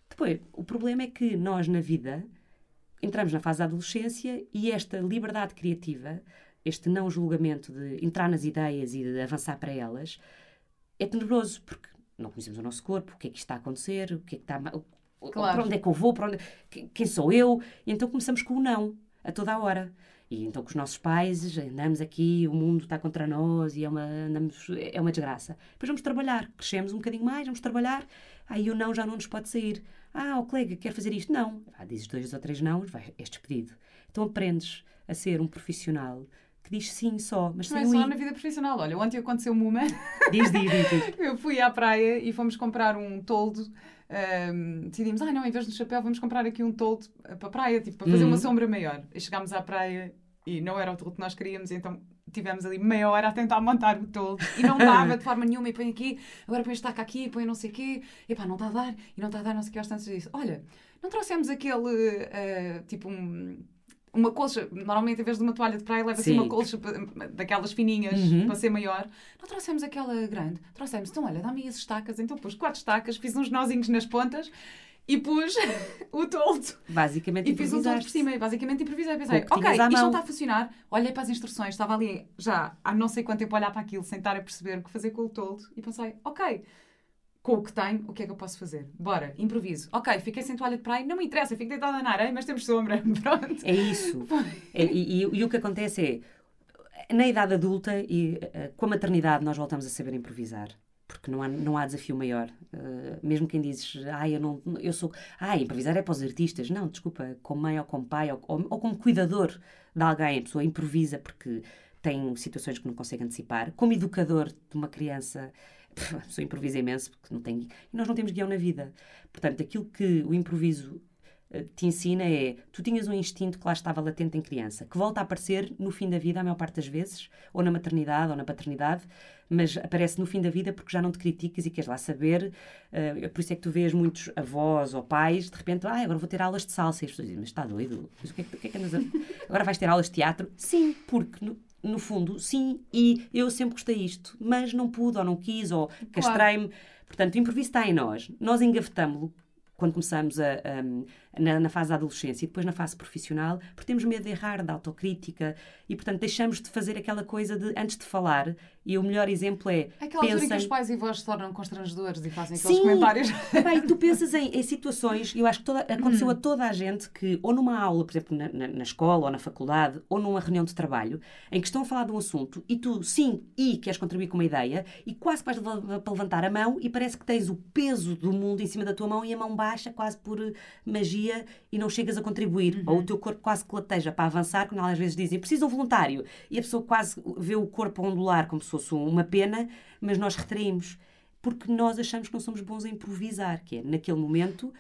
Depois, o problema é que nós, na vida, entramos na fase da adolescência e esta liberdade criativa, este não julgamento de entrar nas ideias e de avançar para elas, é tenebroso, porque não conhecemos o nosso corpo, o que é que está a acontecer, o que é que está Claro. Para onde é que eu vou? Para onde... Quem sou eu? E então começamos com o não, a toda a hora. E então com os nossos pais andamos aqui, o mundo está contra nós e é uma, andamos, é uma desgraça. Depois vamos trabalhar, crescemos um bocadinho mais, vamos trabalhar, aí o não já não nos pode sair. Ah, o colega quer fazer isto? Não. Ah, dizes dois ou três não, vai, és despedido. Então aprendes a ser um profissional que diz sim só, mas não sem é só na vida profissional. Olha, ontem aconteceu-me uma. Diz, diz, diz. [laughs] Eu fui à praia e fomos comprar um toldo. Um, decidimos, ah, não, em vez do chapéu, vamos comprar aqui um toldo para a praia, tipo, para fazer uhum. uma sombra maior. E chegámos à praia e não era o toldo que nós queríamos, então tivemos ali meia hora a tentar montar o toldo e não dava de forma nenhuma. E põe aqui, agora põe estaca aqui, põe não sei o quê, e pá, não está a dar, e não está a dar, não sei o que, aos tantos disse: Olha, não trouxemos aquele, uh, tipo, um uma colcha, normalmente em vez de uma toalha de praia leva-se uma colcha daquelas fininhas uhum. para ser maior. Não trouxemos aquela grande, trouxemos, então olha, dá-me as estacas. Então pus quatro estacas, fiz uns nozinhos nas pontas e pus [laughs] o toldo. Basicamente E fiz um toldo por cima. E basicamente improvisei. Pensei, ok, isto não está a funcionar. Olhei para as instruções, estava ali já há não sei quanto tempo a olhar para aquilo, sem estar a perceber o que fazer com o toldo. E pensei, ok, com o que tenho, o que é que eu posso fazer? Bora, improviso. Ok, fiquei sem toalha de praia, não me interessa, fico deitada na areia, mas temos sombra. [laughs] Pronto. É isso. é, e, e, e, o que acontece é, na idade adulta e uh, com a maternidade, nós voltamos a saber improvisar. Porque não há, não há desafio maior. Uh, mesmo quem dizes, ah, eu não, eu sou, ah, improvisar é para os artistas. Não, desculpa, como mãe ou como pai ou, ou, ou como cuidador de alguém, a pessoa improvisa porque tem situações que não consegue antecipar. Como educador de uma criança, [laughs] sou improviso imenso, porque não tem. E nós não temos guião na vida. Portanto, aquilo que o improviso eh, te ensina é tu tinhas um instinto que lá estava latente em criança, que volta a aparecer no fim da vida, a maior parte das vezes, ou na maternidade ou na paternidade, mas aparece no fim da vida porque já não te criticas e queres lá saber. Uh, por isso é que tu vês muitos avós ou pais, de repente, ah, agora vou ter aulas de salsa. E as pessoas dizem, mas está doido? Mas o que é que, o que, é que andas a... [laughs] Agora vais ter aulas de teatro? Sim, porque no, no fundo, sim, e eu sempre gostei isto, mas não pude, ou não quis, ou castrei-me. Portanto, o improviso está em nós. Nós engavetamos-lo quando começamos a, a, na, na, fase da adolescência e depois na fase profissional, porque temos medo de errar, da autocrítica e, portanto, deixamos de fazer aquela coisa de, antes de falar, e o melhor exemplo é. Aquela pensem... em que os pais e avós se tornam constrangedores e fazem aqueles Sim. comentários. [laughs] Bem, tu pensas em, em situações, eu acho que toda, aconteceu a toda a gente que, ou numa aula, por exemplo, na, na, na, escola ou na faculdade, ou numa reunião de trabalho, em que estão a falar de um assunto e tu, sim, e queres contribuir com uma ideia, e quase vais para levantar a mão e parece que tens o peso do mundo em cima da tua mão e a mão baixa, quase por eh, magia, e não chegas a contribuir. Uhum. Ou o teu corpo quase que lateja para avançar, quando às vezes dizem precisa um voluntário, e a pessoa quase vê o corpo ondular como se fosse uma pena, mas nós retraímos. Porque nós achamos que não somos bons a improvisar, que é, naquele momento,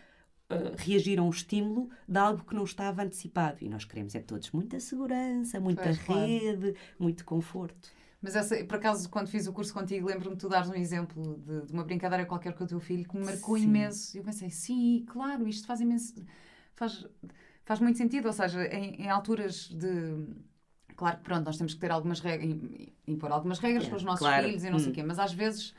Uh, reagir a um estímulo de algo que não estava antecipado. E nós queremos é todos muita segurança, muita pois, rede, claro. muito conforto. Mas essa, por acaso, quando fiz o curso contigo, lembro-me de tu dares um exemplo de, de, uma brincadeira qualquer com o teu filho que me marcou sim. imenso. E eu pensei, sim, claro, isto faz imenso. Faz, faz muito sentido. Ou seja, em, em alturas de. Claro que pronto, nós temos que ter algumas regras, impor algumas regras é, para os nossos claro. filhos e não hum. sei o quê, mas às vezes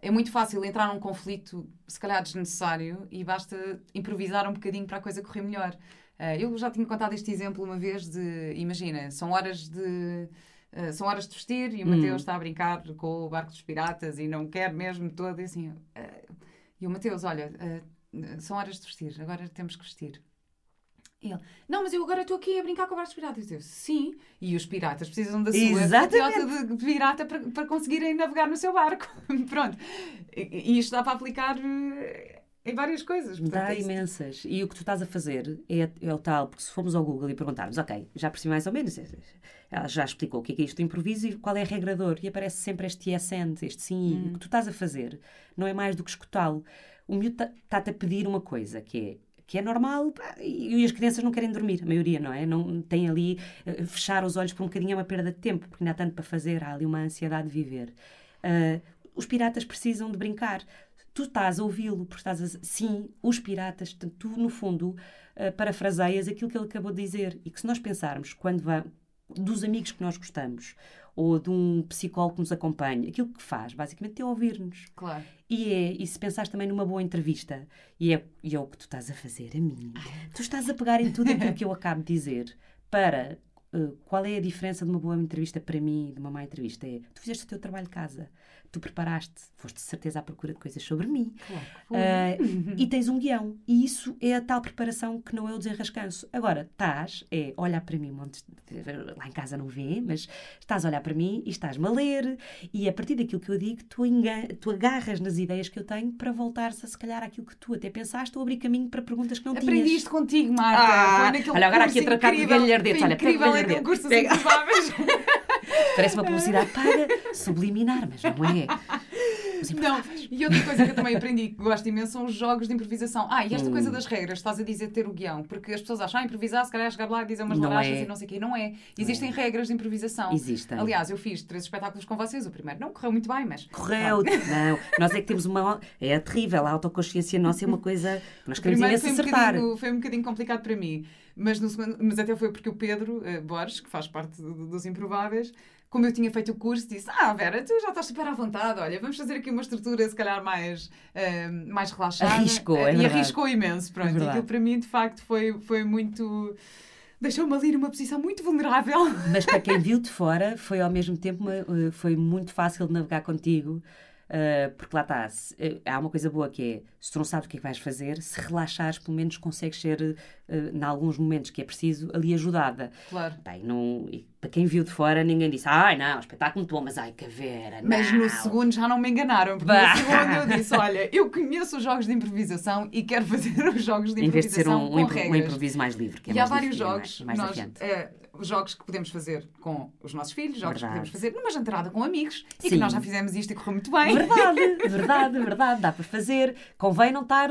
é muito fácil entrar num conflito, se calhar desnecessário, e basta improvisar um bocadinho para a coisa correr melhor. Uh, eu já tinha contado este exemplo uma vez de, imagina, são horas de eh, são horas de vestir e o Mateus hum. está a brincar com o barco dos piratas e não quer mesmo todo. E assim, uh, e o Mateus, olha, uh, são horas de vestir, agora temos que vestir. E ele, não, mas eu agora estou aqui a brincar com o barco dos piratas. Eu, sim, e os piratas precisam da sua Exatamente. de pirata para, para conseguirem navegar no seu barco. [laughs] Pronto. E, e isto dá para aplicar em várias coisas. Portanto, Dá é imensas. E o que tu estás a fazer é, é, o tal, porque se formos ao Google e perguntarmos, ok, já percebi mais ou menos, ela já explicou o que é, que é isto do improviso e qual é a regrador, e aparece sempre este yes and, este sim, hum. o que tu estás a fazer não é mais do que escutá-lo. O miúdo está-te a pedir uma coisa, que é que é normal e as crianças não querem dormir, a maioria, não é? Não tem ali, uh, fechar os olhos por um bocadinho é uma perda de tempo, porque não há tanto para fazer, há ali uma ansiedade de viver. Uh, os piratas precisam de brincar tu estás a ouvi-lo, porque estás a... Sim, os piratas, tu, no fundo, uh, parafraseias aquilo que ele acabou de dizer. E que se nós pensarmos, quando vão dos amigos que nós gostamos, ou de um psicólogo que nos acompanha, aquilo que faz, basicamente, é ouvir-nos. Claro. E, é, e se pensares também numa boa entrevista, e é, e é o que tu estás a fazer a mim, tu estás a pegar em tudo aquilo que eu [laughs] acabo de dizer para uh, qual é a diferença de uma boa entrevista para mim e de uma má entrevista? É, tu fizeste o teu trabalho de casa, tu preparaste, foste de certeza à procura de coisas sobre mim. Claro. Uh, e tens um guião. E isso é a tal preparação que não é o desenrascanço. Agora, estás, é olhar para mim, lá em casa não vê, mas estás a olhar para mim e estás-me a ler, e a partir daquilo que eu digo, tu, tu agarras nas ideias que eu tenho para voltares a se calhar aquilo que tu até pensaste ou abrir caminho para perguntas que não Aprendi tinhas. Aprendi isto contigo, Marta. Ah, olha, agora aqui a tratar de galhardetes. Olha, incrível, cursos Pega. [laughs] Parece uma publicidade paga, subliminar, mas não é. Não, e outra coisa que eu também aprendi que gosto imenso são os jogos de improvisação. Ah, e esta hum. coisa das regras, estás a dizer ter o guião, porque as pessoas acham, ah, improvisar, se calhar chegar lá e dizer umas larachas é. e não sei o quê. Não é. Existem não é. regras de improvisação. Existem. Aliás, eu fiz três espetáculos com vocês. O primeiro não correu muito bem, mas. Correu, não. Nós é que temos uma. É terrível, a autoconsciência nossa é uma coisa. Nós queremos imenso acertar. Um foi um bocadinho complicado para mim. Mas, no segundo, mas até foi porque o Pedro uh, Borges, que faz parte do, dos Improváveis, como eu tinha feito o curso, disse: Ah, Vera, tu já estás super à vontade, olha, vamos fazer aqui uma estrutura, se calhar, mais, uh, mais relaxada. Arriscou, é uh, E arriscou imenso, pronto. É e aquilo para mim, de facto, foi, foi muito. Deixou-me ali numa posição muito vulnerável. Mas para quem [laughs] viu de fora, foi ao mesmo tempo uma, eh, foi muito fácil de navegar contigo. Uh, porque lá está, uh, há uma coisa boa que é, se tu não sabes o que é que vais fazer, se relaxares, pelo menos consegues ser, uh, em alguns momentos que é preciso, ali ajudada. Claro. Bem, não, para quem viu de fora, ninguém disse, ai não, espetáculo muito bom, mas ai, caveira, não. Mas no segundo já não me enganaram, porque bah. no segundo eu disse, olha, eu conheço os jogos de improvisação e quero [laughs] fazer os jogos de improvisação Em vez de ser um, um, impro um improviso mais livre, que é e há vários livre, jogos, mais, mais nós, jogos que podemos fazer com os nossos filhos, jogos verdade. que podemos fazer numa jantarada com amigos Sim. e que nós já fizemos isto e correu muito bem. Verdade, [laughs] verdade, verdade, dá para fazer. Convém não estar,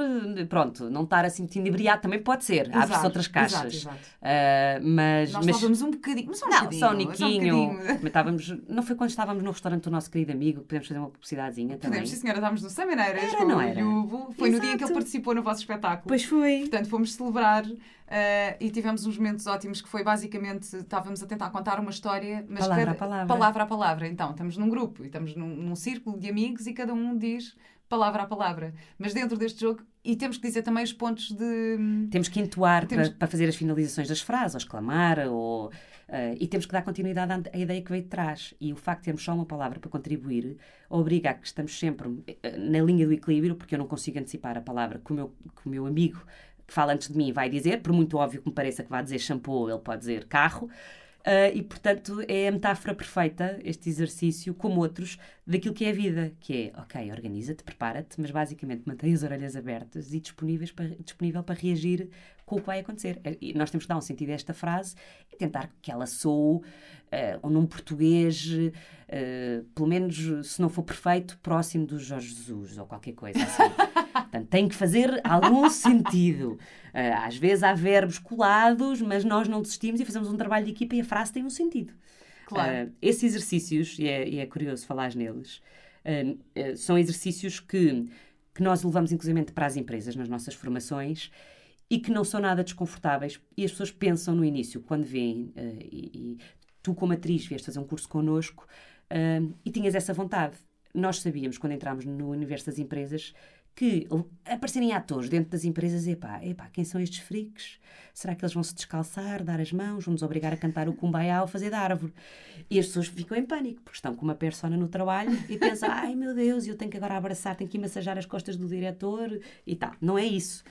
pronto, não estar assim muito inebriado, também pode ser. Abre-se outras caixas. Exato, exato. Uh, mas, nós mas... estávamos um bocadinho, mas só um não, bocadinho. Só um niquinho. Um estávamos, não foi quando estávamos no restaurante do nosso querido amigo que podemos fazer uma publicidadezinha também? Podemos, sim senhora, estávamos no Samaneiras era, com não era. o Yuvo. Foi Exato. no dia que ele participou no vosso espetáculo. Pois foi. Portanto, fomos celebrar Uh, e tivemos uns momentos ótimos que foi basicamente estávamos a tentar contar uma história, mas palavra cada, a palavra. palavra a palavra. Então, estamos num grupo e estamos num, num círculo de amigos e cada um diz palavra a palavra. Mas dentro deste jogo, e temos que dizer também os pontos de. Temos que entoar temos... para, para, fazer as finalizações das frases, ou exclamar, ou. Uh, e temos que dar continuidade à, à, ideia que veio de trás. E o facto de termos só uma palavra para contribuir obriga a que estamos sempre uh, na linha do equilíbrio, porque eu não consigo antecipar a palavra que o meu, que o meu amigo que fala antes de mim vai dizer, por muito óbvio que me pareça que vai dizer shampoo, ele pode dizer carro. Uh, e, portanto, é a metáfora perfeita, este exercício, como outros, daquilo que é a vida, que é, ok, organiza-te, prepara-te, mas basicamente mantém as orelhas abertas e disponíveis para, disponível para reagir com o que vai acontecer. É, e nós temos que dar um sentido a esta frase e tentar que ela soe, uh, num português, uh, pelo menos, se não for perfeito, próximo do Jorge Jesus ou qualquer coisa assim. [laughs] Portanto, tem que fazer algum sentido. Uh, às vezes há verbos colados, mas nós não desistimos e fazemos um trabalho de equipa e a frase tem um sentido. Claro. Uh, esses exercícios, e é, e é curioso falar neles, uh, são exercícios que, que nós levamos inclusivamente para as empresas nas nossas formações e que não são nada desconfortáveis. E as pessoas pensam no início, quando veem, e, e, tu como atriz vieste fazer um curso connosco e tinhas essa vontade. Nós sabíamos, quando entramos no universo das empresas, que aparecerem atores dentro das empresas, epá, epá, quem são estes freaks? Será que eles vão se descalçar, dar as mãos, vão-nos obrigar a cantar o Kumbaya ou fazer da árvore? E as pessoas ficam em pânico, porque estão com uma persona no trabalho e pensam, [laughs] ai meu Deus, eu tenho que agora abraçar, tenho que massajar as costas do diretor e tal. Não é isso.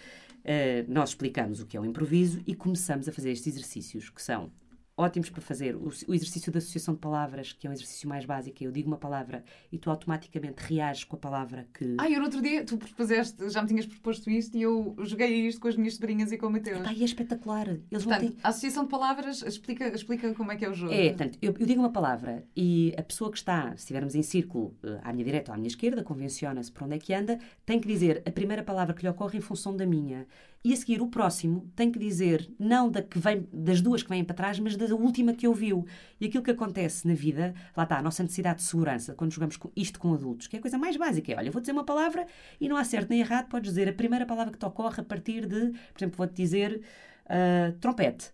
Uh, nós explicamos o que é o improviso e começamos a fazer estes exercícios, que são ótimos para fazer. O, o, exercício da associação de palavras, que é um exercício mais básico, é eu digo uma palavra e tu automaticamente reages com a palavra que. Ah, eu no outro dia, tu propuseste, já me tinhas proposto isto e eu joguei isto com as minhas sobrinhas e com o Mateus. Ah, e é espetacular. Eles portanto, têm... a associação de palavras explica, explica como é que é o jogo. É, portanto, eu, eu digo uma palavra e a pessoa que está, se estivermos em círculo, eh, à minha direita ou à minha esquerda, convenciona-se para onde é que anda, tem que dizer a primeira palavra que lhe ocorre em função da minha. E a seguir, o próximo tem que dizer, não da que vem, das duas que vêm para trás, mas da última que ouviu. E aquilo que acontece na vida, lá está, a nossa necessidade de segurança, quando jogamos isto com adultos, que é a coisa mais básica. É, olha, vou dizer uma palavra e não há certo nem errado, podes dizer a primeira palavra que te ocorre a partir de, por exemplo, vou-te dizer uh, trompete.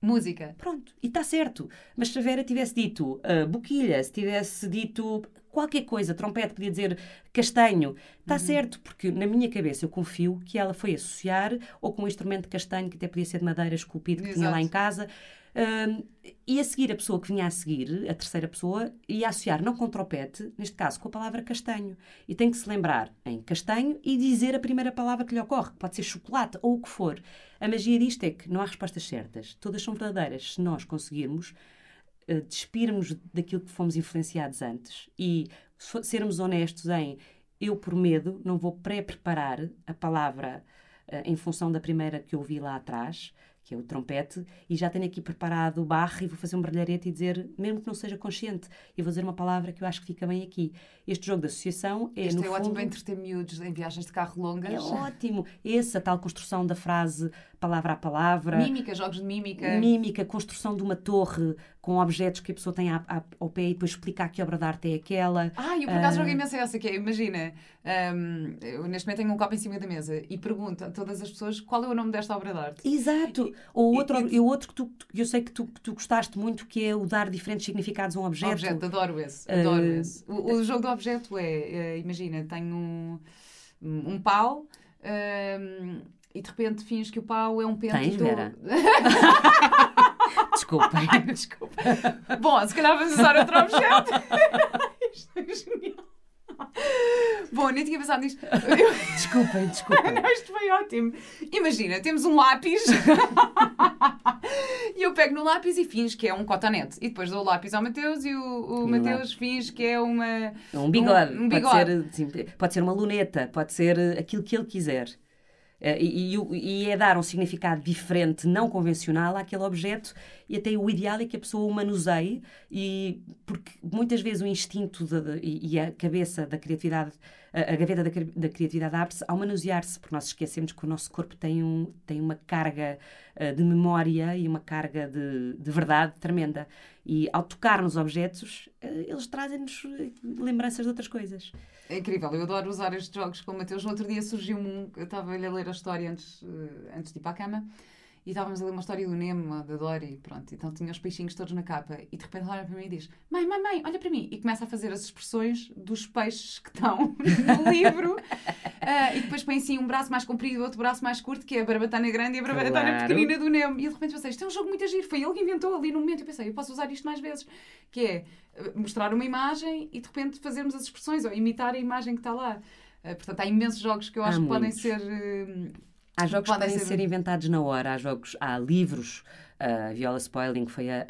Música. Pronto, e está certo. Mas se a Vera tivesse dito uh, boquilha, se tivesse dito qualquer coisa, trompete, podia dizer castanho. Está uhum. certo, porque na minha cabeça eu confio que ela foi associar ou com um instrumento de castanho que até podia ser de madeira esculpido que Exato. tinha lá em casa. Um, e a seguir, a pessoa que vinha a seguir, a terceira pessoa, ia associar não com tropete, neste caso com a palavra castanho. E tem que se lembrar em castanho e dizer a primeira palavra que lhe ocorre, pode ser chocolate ou o que for. A magia disto é que não há respostas certas, todas são verdadeiras se nós conseguirmos uh, despirmos daquilo que fomos influenciados antes e sermos honestos em eu, por medo, não vou pré-preparar a palavra uh, em função da primeira que eu vi lá atrás que é o trompete, e já tenho aqui preparado o barro e vou fazer um brilharete e dizer, mesmo que não seja consciente, e vou dizer uma palavra que eu acho que fica bem aqui. Este jogo de associação é, este no é fundo... ótimo para entreter miúdos em viagens de carro longas. É ótimo. Essa tal construção da frase palavra a palavra. Mímica, jogos de mímica. Mímica, construção de uma torre com objetos que a pessoa tem ao pé e depois explicar que obra de arte é aquela. Ah, eu por acaso uh... joguei imenso essa, que é, imagina, um, eu neste momento tenho um copo em cima da mesa e pergunto a todas as pessoas qual é o nome desta obra de arte. Exato. Ou outro, e, e, outro que, tu, eu sei que tu, que tu gostaste muito, que é o dar diferentes significados a um objeto. Objeto, adoro esse. Adoro uh... esse. O, o, jogo do objeto é, uh, imagina, tenho um, um pau. Um, e de repente fins que o pau é um pente Tens, do... Vera? [laughs] Desculpem. desculpa. Bom, se calhar vamos usar outro objeto. [laughs] Isto é genial. Bom, nem tinha pensado nisto. Eu... Desculpem, desculpem. Não, isto foi ótimo. Imagina, temos um lápis e eu pego no lápis e fins que é um cotonete. E depois dou o lápis ao Mateus e o, o Mateus fins que é uma... Um bigode. Um, um bigode. Pode, ser, pode ser uma luneta, pode ser aquilo que ele quiser. Uh, e, e, e, é dar um significado diferente, não convencional àquele objeto e até o ideal é que a pessoa o manuseie e porque muitas vezes o instinto de, de, e a cabeça da criatividade a, a gaveta da, da criatividade abre-se ao manusear-se, porque nós esquecemos que o nosso corpo tem, um, tem uma carga uh, de memória e uma carga de, de verdade tremenda. E ao tocar nos objetos, uh, eles trazem-nos lembranças de outras coisas. É incrível, eu adoro usar estes jogos com o Mateus. No outro dia surgiu-me um, eu estava-lhe a ler a história antes, uh, antes de ir para a cama e estávamos a ler uma história do Nemo, da Dory, pronto. Então tinha os peixinhos todos na capa. E de repente ela olha para mim e diz: Mãe, mãe, mãe, olha para mim. E começa a fazer as expressões dos peixes que estão [laughs] no livro. Uh, e depois põe assim um braço mais comprido e outro braço mais curto, que é a barbatana grande e a barbatana claro. pequenina do Nemo. E de repente pensei: Isto é um jogo muito agir. Foi ele que inventou ali no momento. Eu pensei: Eu posso usar isto mais vezes. Que é eh, mostrar uma imagem e de repente fazermos as expressões ou imitar a imagem que está lá. Uh, portanto, há imensos jogos que eu acho há que muitos. podem ser. Uh, Há jogos que podem ser... ser... inventados na hora, há jogos, há livros. A uh, Viola Spoiling foi a, a,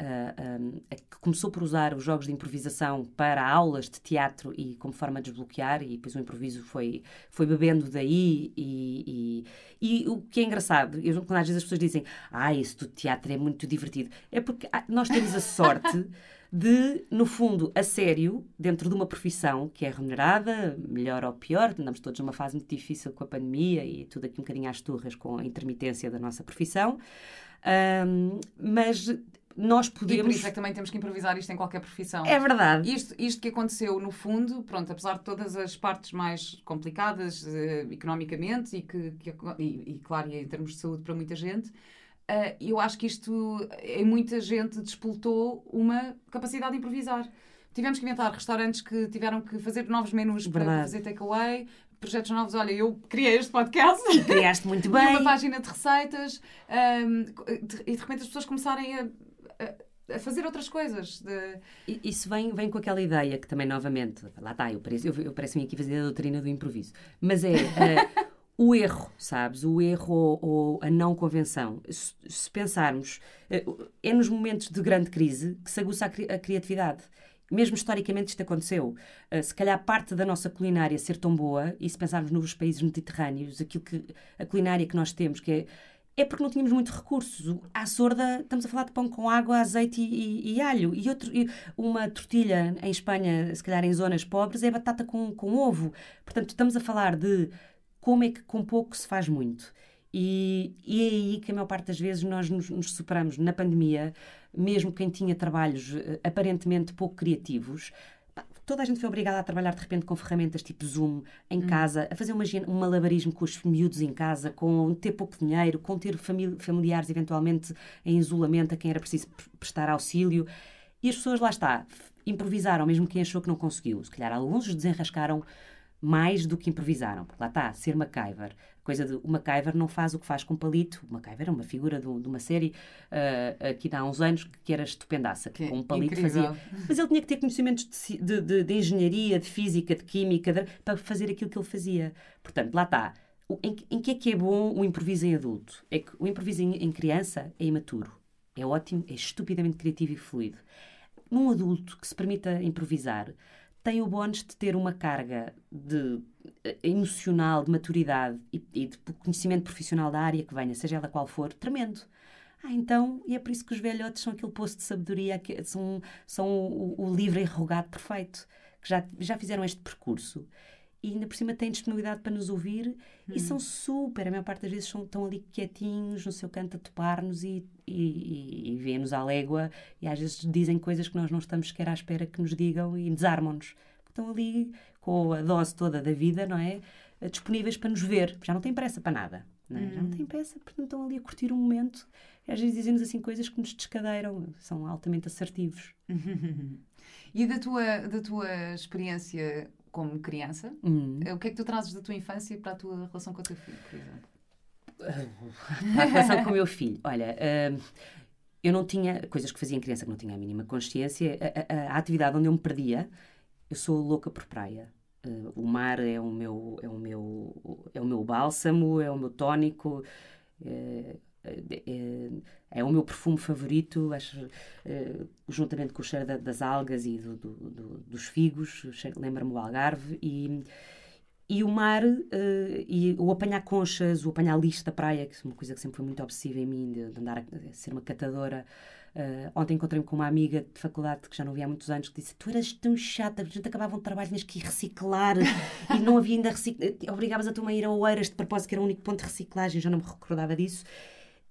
a, que começou por usar os jogos de improvisação para aulas de teatro e como forma de desbloquear, e depois o improviso foi, foi bebendo daí. E, e, e o que é engraçado, eu, quando às vezes as pessoas dizem, ah, isso do teatro é muito divertido, é porque ah, nós temos a sorte. [laughs] de, no fundo, a sério, dentro de uma profissão que é remunerada, melhor ou pior, andamos todos numa fase muito difícil com a pandemia e tudo aqui um bocadinho às turras com a intermitência da nossa profissão, um, mas nós podemos. E por isso é que também temos que improvisar isto em qualquer profissão. É verdade. Isto, isto que aconteceu, no fundo, pronto, apesar de todas as partes mais complicadas uh, economicamente e, que, que e, e, claro, em termos de saúde para muita gente, Uh, eu acho que isto, em muita gente, despoltou uma capacidade de improvisar. Tivemos que inventar restaurantes que tiveram que fazer novos menus Verdade. para fazer takeaway, projetos novos. Olha, eu criei este podcast. E [laughs] criaste muito [laughs] bem. uma página de receitas. Um, e de repente as pessoas começarem a, a, a fazer outras coisas. De... Isso vem, vem com aquela ideia que também, novamente, lá está, eu pareço, eu, eu pareço-me aqui fazer a doutrina do improviso. Mas é. Uh, [laughs] o erro, sabes? O erro ou, ou a não convenção. Se, se, pensarmos, eh, é nos momentos de grande crise que se aguça a, cri a criatividade. Mesmo historicamente isto aconteceu. Uh, se calhar parte da nossa culinária ser tão boa, e se pensarmos nos países mediterrâneos, aquilo que a culinária que nós temos, que é é porque não tínhamos muito recursos. À sorda, estamos a falar de pão com água, azeite e, e, e alho. E, outro, e uma tortilha em Espanha, se calhar em zonas pobres, é batata com, com ovo. Portanto, estamos a falar de como é que com pouco se faz muito. E, e é aí que a maior parte das vezes nós nos, nos superamos na pandemia, mesmo quem tinha trabalhos uh, aparentemente pouco criativos. Toda a gente foi obrigada a trabalhar de repente com ferramentas tipo Zoom em hum. casa, a fazer uma, um malabarismo com os miúdos em casa, com ter pouco dinheiro, com ter familiares eventualmente em isolamento a quem era preciso prestar auxílio. E as pessoas lá está, improvisaram, mesmo quem achou que não conseguiu. Se calhar alguns desenrascaram mais do que improvisaram. Porque lá está, ser MacGyver. coisa de o MacGyver não faz o que faz com palito. O MacGyver é uma figura de, de uma série uh, aqui há uns anos que era estupendaça, que, que com um palito incrível. fazia. Mas ele tinha que ter conhecimentos de, de, de engenharia, de física, de química, para fazer aquilo que ele fazia. Portanto, lá está. Em, em, que é que é bom o improviso em adulto? É que o improviso em, em criança é imaturo. É ótimo, é estupidamente criativo e fluido. Num adulto que se permita improvisar, tem o bónus de ter uma carga de eh, emocional, de maturidade e, e, de conhecimento profissional da área que venha, seja ela qual for, tremendo. Ah, então, e é por isso que os velhotes são aquele poço de sabedoria, que são, são o, o livre e rogado perfeito, que já, já fizeram este percurso e ainda por cima têm disponibilidade para nos ouvir hum. e são super, a maior parte das vezes são, estão ali quietinhos no seu canto a topar-nos e, e, e, e vêem-nos à légua e às vezes dizem coisas que nós não estamos sequer à espera que nos digam e desarmam-nos. Estão ali com a dose toda da vida, não é? Disponíveis para nos ver, já não têm pressa para nada. Não é? hum. Já não hum. têm pressa, portanto estão ali a curtir o momento. E às vezes dizem-nos assim coisas que nos descadeiram, são altamente assertivos. [laughs] e da tua, da tua experiência como criança, hum. o que é que tu trazes da tua infância para a tua relação com o teu filho, por exemplo? [laughs] a relação com o meu filho. Olha, uh, eu não tinha coisas que fazia em criança que não tinha a mínima consciência. A, a, a atividade onde eu me perdia, eu sou louca por praia. Uh, o mar é o meu é o meu é o meu bálsamo, é o meu tónico. Uh, é, é, o meu perfume favorito, acho, uh, juntamente com o cheiro da, das algas e do, do, do, dos figos, lembra-me o Algarve, e, e o mar, e o apanhar conchas, o apanhar lixo da praia, que é uma coisa que sempre foi muito obsessiva em mim, de, de andar a, a, ser uma catadora. Uh, ontem encontrei-me com uma amiga de faculdade que já não via há muitos anos que disse: Tu eras tão chata, a gente acabava um trabalho, tinhas que ir reciclar [laughs] e não havia ainda reciclar. Obrigavas a tua a ir a Oeiras de propósito, que era o único ponto de reciclagem, já não me recordava disso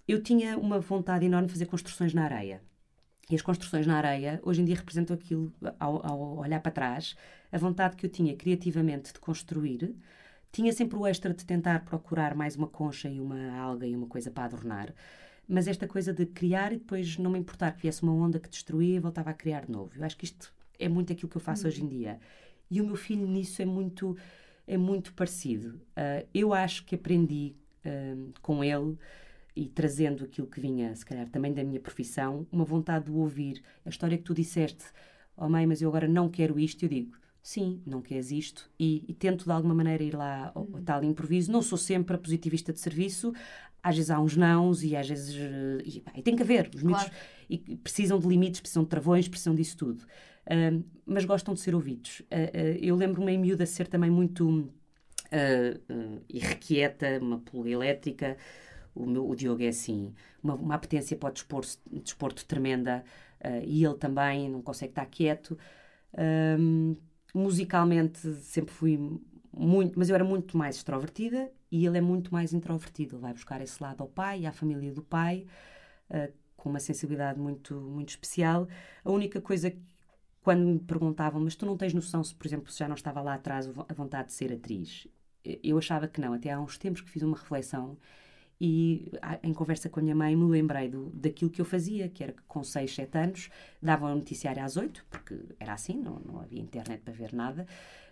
eu tinha uma vontade enorme de fazer construções na areia. E as construções na areia, hoje em dia, representam aquilo, ao, ao, olhar para trás, a vontade que eu tinha criativamente de construir. Tinha sempre o extra de tentar procurar mais uma concha e uma alga e uma coisa para adornar. Mas esta coisa de criar e depois não me importar que viesse uma onda que destruía e voltava a criar de novo. Eu acho que isto é muito aquilo que eu faço hoje em dia. E o meu filho nisso é muito, é muito parecido. Uh, eu acho que aprendi uh, com ele e trazendo aquilo que vinha, se calhar, também da minha profissão, uma vontade de ouvir. A história que tu disseste, oh mãe, mas eu agora não quero isto, eu digo, sim, não queres isto, e, e tento de alguma maneira ir lá ao, ao tal improviso. Não sou sempre a positivista de serviço, às vezes há uns nãos e às vezes. E, pá, e tem que haver, os miúdos e precisam de limites, precisam de travões, precisam disso tudo. Uh, mas gostam de ser ouvidos. Uh, uh, eu lembro-me em miúda ser também muito irrequieta, uma pulga elétrica o, meu, o Diogo é assim, uma, uma apetência para o desporto, tremenda uh, e ele também não consegue estar quieto. Um, musicalmente sempre fui muito, mas eu era muito mais extrovertida e ele é muito mais introvertido. Ele vai buscar esse lado ao pai, à família do pai, uh, com uma sensibilidade muito, muito especial. A única coisa que quando me perguntavam, mas tu não tens noção se, por exemplo, se já não estava lá atrás a vontade de ser atriz? Eu achava que não. Até há uns tempos que fiz uma reflexão e em conversa com a minha mãe me lembrei do, daquilo que eu fazia, que era que com 6, 7 anos dava um noticiário às 8, porque era assim, não, não havia internet para ver nada,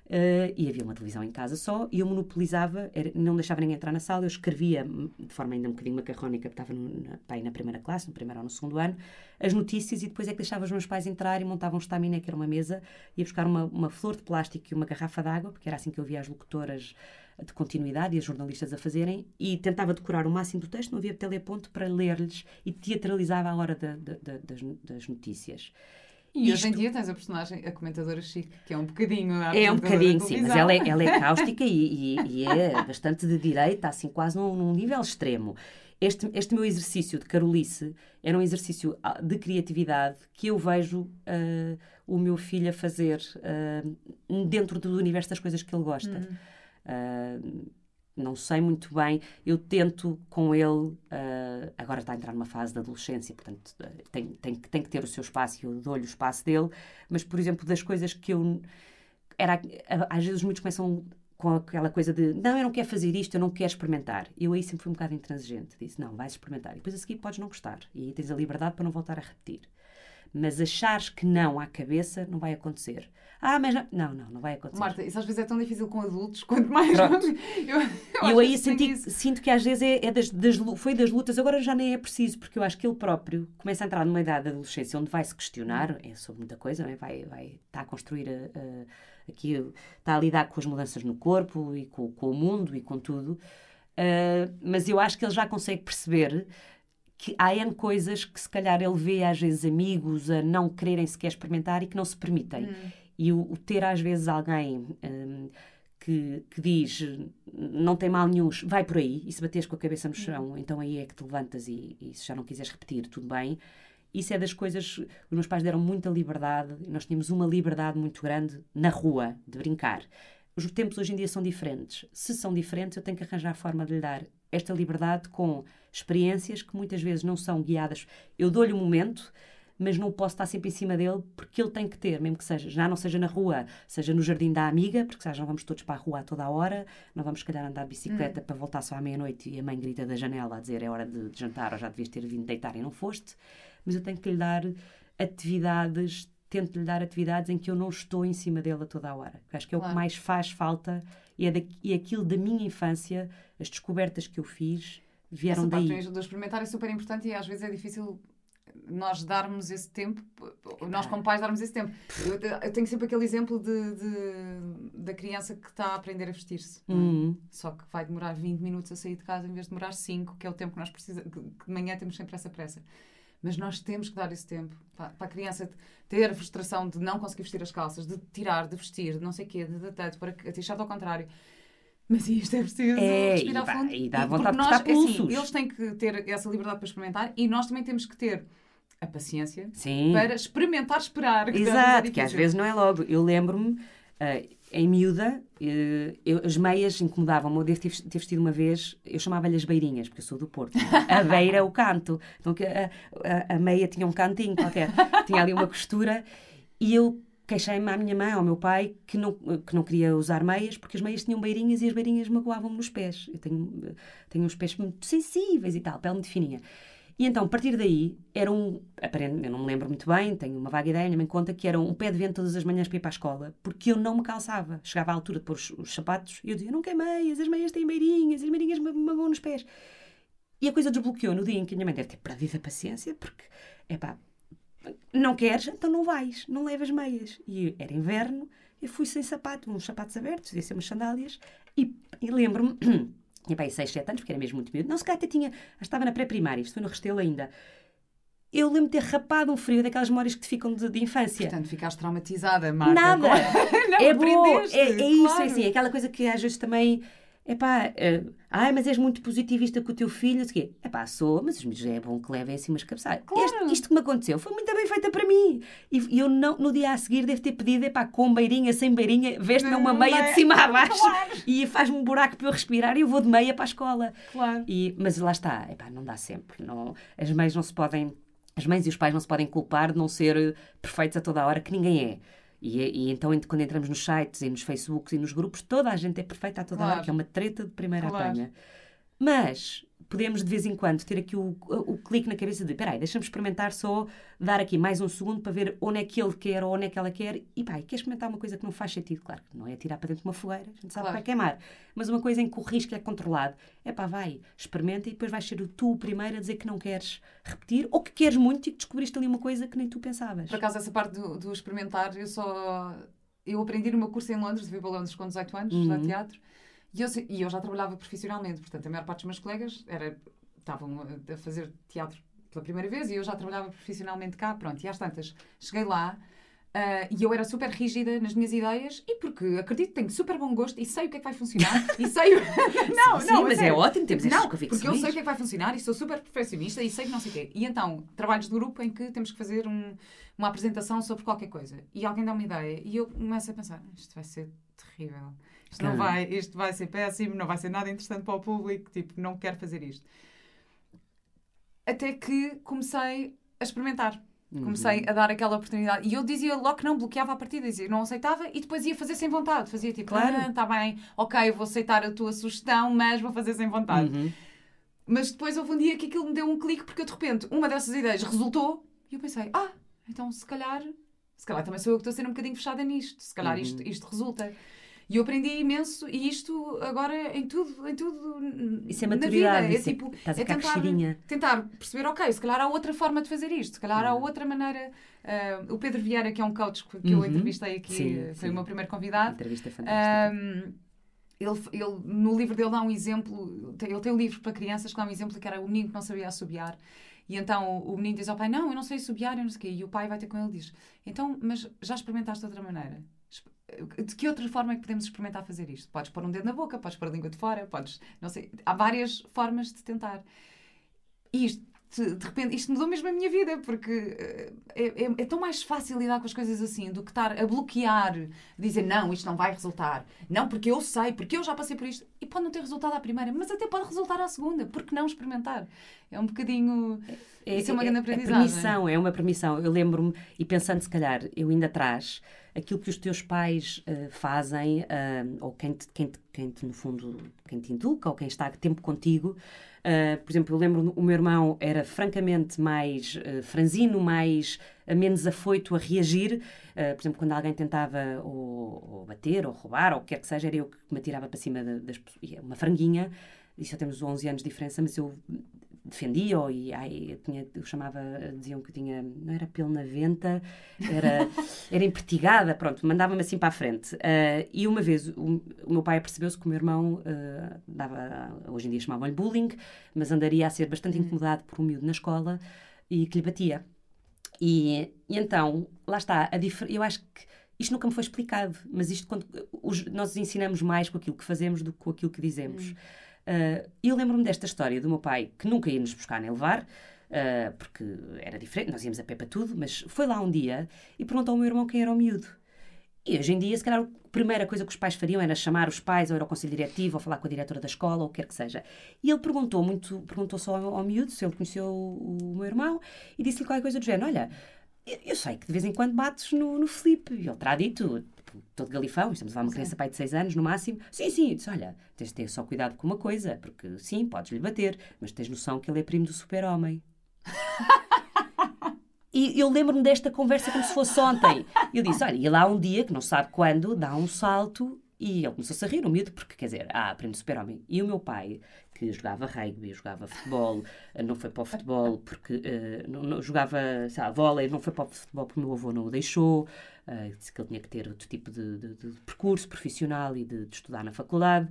uh, e havia uma televisão em casa só, e eu monopolizava, era, não deixava ninguém entrar na sala, eu escrevia de forma ainda um bocadinho macarrónica, porque estava no, na, na primeira classe, no primeiro ou no segundo ano, as notícias e depois é que deixava os meus pais entrar e montavam um estaminé, que era uma mesa, ia buscar uma, uma flor de plástico e uma garrafa de água, porque era assim que eu via as locutoras de continuidade e as jornalistas a fazerem, e tentava decorar o máximo do texto, não havia teleponto para ler-lhes e teatralizava a hora das, das notícias. E Isto... hoje em dia tens a personagem, a comentadora Chique, que é um bocadinho. É um bocadinho, sim, mas ela é, ela é [laughs] cáustica e, e, e, é bastante de direita, assim, quase num, num nível extremo. Este, este meu exercício de carolice era um exercício ah, de criatividade que eu vejo uh, o meu filho a fazer uh, dentro do universo das coisas que ele gosta. Hum. Uh, não sei muito bem. Eu tento com ele, uh, agora está a entrar numa fase de adolescência, portanto tem, tem, tem que ter o seu espaço e eu dou-lhe o espaço dele. Mas, por exemplo, das coisas que eu. Era, às vezes muitos começam com aquela coisa de não, eu não quero fazer isto, eu não quero experimentar. Eu aí sempre fui um bocado intransigente. Disse, não, vais experimentar. E depois a seguir podes não gostar. E tens a liberdade para não voltar a repetir. Mas achares que não à cabeça, não vai acontecer. Ah, mas não, não, não, não vai acontecer. Marta, isso às vezes é tão difícil com adultos, quanto mais. eu, eu, eu aí senti, sinto que às vezes é, é das, das, foi das lutas, agora já nem é preciso, porque eu acho que ele próprio começa a entrar numa idade de adolescência onde vai se questionar é sobre muita coisa, não é? vai, vai está a construir a, a, aqui, está a lidar com as mudanças no corpo e com, com o mundo e com tudo. Uh, mas eu acho que ele já consegue perceber que há N coisas que se calhar ele vê às vezes amigos a não quererem sequer experimentar e que não se permitem. Hum. E o, o, ter às vezes alguém um, que, que diz não tem mal nenhum, vai por aí, e se bateres com a cabeça no hum. chão, hum. então aí é que te levantas e, e se já não quiseres repetir, tudo bem. Isso é das coisas. Os meus pais deram muita liberdade, nós tínhamos uma liberdade muito grande na rua, de brincar. Os tempos hoje em dia são diferentes. Se são diferentes, eu tenho que arranjar a forma de lhe dar esta liberdade com experiências que muitas vezes não são guiadas. Eu dou-lhe um momento, mas não posso estar sempre em cima dele porque ele tem que ter, mesmo que seja, já não seja na rua, seja no jardim da amiga, porque já não vamos todos para a rua a toda a hora, não vamos, se calhar, andar de bicicleta uhum. para voltar só à meia-noite e a mãe grita da janela a dizer é hora de, de jantar ou já devias ter vindo deitar e não foste. Mas eu tenho que lhe dar atividades tento-lhe dar atividades em que eu não estou em cima dele a toda a hora. Acho que é claro. o que mais faz falta e, é da, e aquilo da minha infância, as descobertas que eu fiz, vieram Essa daí. Parte do experimentar é super importante e às vezes é difícil nós darmos esse tempo, nós como pais darmos esse tempo. Eu, eu tenho sempre aquele exemplo de, de, da criança que está a aprender a vestir-se. É? Uhum. Só que vai demorar 20 minutos a sair de casa em vez de demorar 5, que é o tempo que nós precisamos, que de manhã temos sempre essa pressa. Mas nós temos que dar esse tempo para, para, a criança ter a frustração de não conseguir vestir as calças, de tirar, de vestir, de não sei o quê, de, de, de, para a t-shirt ao contrário. Mas isto é preciso é, respirar e fundo. E dá vontade nós, de assim, Eles têm que ter essa liberdade para experimentar e nós também temos que ter a paciência Sim. para experimentar, esperar. Que Exato, que às vezes não é logo. Eu lembro-me, uh, em miúda, uh, eu, as meias incomodavam-me. Eu devo ter, ter, vestido uma vez, eu chamava-lhe as beirinhas, porque eu sou do Porto. A beira o canto. Então a, a, a meia tinha um cantinho qualquer, tinha ali uma costura. E eu queixei-me à minha mãe, ao meu pai, que não, que não queria usar meias, porque as meias tinham beirinhas e as beirinhas magoavam-me nos pés. Eu tenho, tenho uns pés muito sensíveis e tal, pele muito fininha. E então, a partir daí, era um. Aparentemente, eu não me lembro muito bem, tenho uma vaga ideia, minha mãe conta que era um pé de vento todas as manhãs para ir para a escola, porque eu não me calçava. Chegava à altura de pôr os, os sapatos e eu dizia: não quero meias, as meias têm beirinhas, as beirinhas me magoam nos pés. E a coisa desbloqueou no dia em que a minha mãe deve ter perdido a paciência, porque, é pá, não queres, então não vais, não levas meias. E era inverno, eu fui sem sapato, uns sapatos abertos, ia ser umas sandálias, e, e lembro-me, tinha pai 6, 7 anos, porque era mesmo muito miúdo, não, se calhar até tinha, estava na pré-primária, isto foi no Restelo ainda. Eu lembro de ter rapado um frio daquelas memórias que te ficam de, de infância. Portanto, ficaste traumatizada, Marta. Nada! [laughs] não, é bom, é, é claro. isso, é assim, é aquela coisa que às vezes também Epá, uh, ai, mas és muito positivista com o teu filho, não sei o quê. Epá, sou, mas já é bom que levem assim umas cabeçadas. Claro. isto que me aconteceu foi muito bem feita para mim. E, eu não, no dia a seguir devo ter pedido, epá, com beirinha, sem beirinha, veste-me uma meia de cima a baixo [laughs] claro. e faz-me um buraco para eu respirar e eu vou de meia para a escola. Claro. E, mas lá está, epá, não dá sempre. Não, as mães não se podem, as mães e os pais não se podem culpar de não ser perfeitos a toda a hora, que ninguém é. E, e, então, quando entramos nos sites e nos Facebooks e nos grupos, toda a gente é perfeita a toda claro. hora, que é uma treta de primeira claro. apanha. Mas podemos de vez em quando ter aqui o, o, clique na cabeça de peraí, deixa-me experimentar só, dar aqui mais um segundo para ver onde é que ele quer ou onde é que ela quer e pá, quer experimentar uma coisa que não faz sentido, claro, não é tirar para dentro de uma fogueira, a gente sabe claro. que vai queimar, mas uma coisa em que o risco é controlado, é pá, vai, experimenta e depois vais ser tu o primeiro a dizer que não queres repetir ou que queres muito e que descobriste ali uma coisa que nem tu pensavas. Por acaso essa parte do, do experimentar, eu só eu aprendi no meu curso em Londres, fui para Londres com 18 anos, uhum. teatro, e eu, e eu já trabalhava profissionalmente, portanto, a maior parte dos meus colegas era, estavam a fazer teatro pela primeira vez e eu já trabalhava profissionalmente cá. Pronto, e às tantas, cheguei lá. Uh, e eu era super rígida nas minhas ideias e porque acredito que tenho super bom gosto e sei o que é que vai funcionar e [laughs] sei [laughs] não, sim, não, sim, mas é ótimo temos não, porque eu sei o que é que vai funcionar e sou super perfeccionista e sei que não sei o quê e então, trabalhos de grupo em que temos que fazer um, uma apresentação sobre qualquer coisa e alguém dá uma ideia e eu começo a pensar isto vai ser terrível isto não vai, isto vai ser péssimo, não vai ser nada interessante para o público, tipo, não quero fazer isto. Até que comecei a experimentar. Comecei uhum. a dar aquela oportunidade. E eu dizia logo que não, bloqueava a partida, dizia não aceitava e depois ia fazer sem vontade. Fazia tipo, claro. ah, tá bem, ok, vou aceitar a tua sugestão, mas vou fazer sem vontade. Uhum. Mas depois houve um dia que aquilo me deu um clique porque eu de repente, uma dessas ideias resultou e eu pensei, ah, então se calhar, se calhar também sou eu que estou a ser um bocadinho fechada nisto, se calhar uhum. isto, isto resulta. E eu aprendi imenso, e isto agora em tudo, em tudo. Isso é maturidade, é, tipo, é tentar, tentar perceber, ok, se calhar há outra forma de fazer isto, se calhar há uhum. outra maneira. Uh, o Pedro Vieira, que é um coach que uhum. eu entrevistei aqui, sim, foi sim. o meu primeiro convidado. Entrevista fantástica. Um, ele, ele, no livro dele dá um exemplo, ele tem um livro para crianças que dá um exemplo que era o menino que não sabia assobiar. E então o menino diz ao pai: Não, eu não sei assobiar, eu não sei o quê. E o pai vai ter com ele e diz: Então, mas já experimentaste de outra maneira? De que outra forma é que podemos experimentar fazer isto? Podes pôr um dedo na boca, podes pôr a língua de fora, podes. Não sei. Há várias formas de tentar. E isto de repente, isto mudou mesmo a minha vida, porque eh, é, é, é, tão mais fácil lidar com as coisas assim do que estar a bloquear, dizer não, isto não vai resultar, não, porque eu sei, porque eu já passei por isto, e pode não ter resultado à primeira, mas até pode resultar à segunda, porque não experimentar? É um bocadinho. É, isso é uma grande aprendizagem. É permissão, é uma permissão. Eu lembro-me, e pensando se calhar, eu ainda atrás, aquilo que os teus pais uh, fazem, uh, ou quem te, quem, te, quem te, no fundo, quem te inculca, ou quem está tempo contigo Uh, por exemplo, eu lembro o meu irmão era francamente mais franzino, mais menos afoito a reagir. por exemplo, quando alguém tentava ou, ou, bater ou roubar ou o que quer que seja, era eu que me atirava para cima das pessoas. Uma franguinha, e só temos 11 anos de diferença, mas eu defendia e ai, eu, tinha, eu chamava, diziam que tinha, não era pelo na venta, era, [laughs] era empertigada, pronto, mandava-me assim para a frente. Uh, e uma vez o, o meu pai percebeu-se que o meu irmão uh, dava, hoje em dia chamavam-lhe bullying, mas andaria a ser bastante hum. incomodado por um miúdo na escola e que lhe batia. E, e então, lá está, a eu acho que isto nunca me foi explicado, mas isto quando os, nós ensinamos mais com aquilo que fazemos do que com aquilo que dizemos. Hum. Uh, eu lembro-me desta história do meu pai que nunca ia nos buscar nem levar, uh, porque era diferente, nós íamos a pé para tudo, mas foi lá um dia e perguntou ao meu irmão quem era o miúdo. E hoje em dia, se calhar, a primeira coisa que os pais fariam era chamar os pais, ou era o conselho diretivo, ou falar com a diretora da escola, ou o que quer que seja. E ele perguntou muito, perguntou só ao, ao miúdo se ele conheceu o, o meu irmão e disse-lhe qualquer coisa do género: Olha, eu sei que de vez em quando bates no, no Felipe. E ele terá dito, todo galifão, estamos a falar uma criança pai de 6 anos no máximo. Sim, sim, disse, olha, tens de ter só cuidado com uma coisa, porque sim, podes-lhe bater, mas tens noção que ele é primo do super-homem. e eu lembro-me desta conversa como se fosse ontem. Eu disse, olha, e lá um dia, que não sabe quando, dá um salto e ele começou-se a rir, o miúdo, porque, quer dizer, ah, aprende super-homem. E o meu pai, que jogava rugby, jogava futebol, eh, não foi para o futebol porque uh, não, não, jogava, sei lá, vôlei, não foi para o futebol porque o meu avô não o deixou, uh, disse que ele tinha que ter outro tipo de, de, de percurso profissional e de, de estudar na faculdade.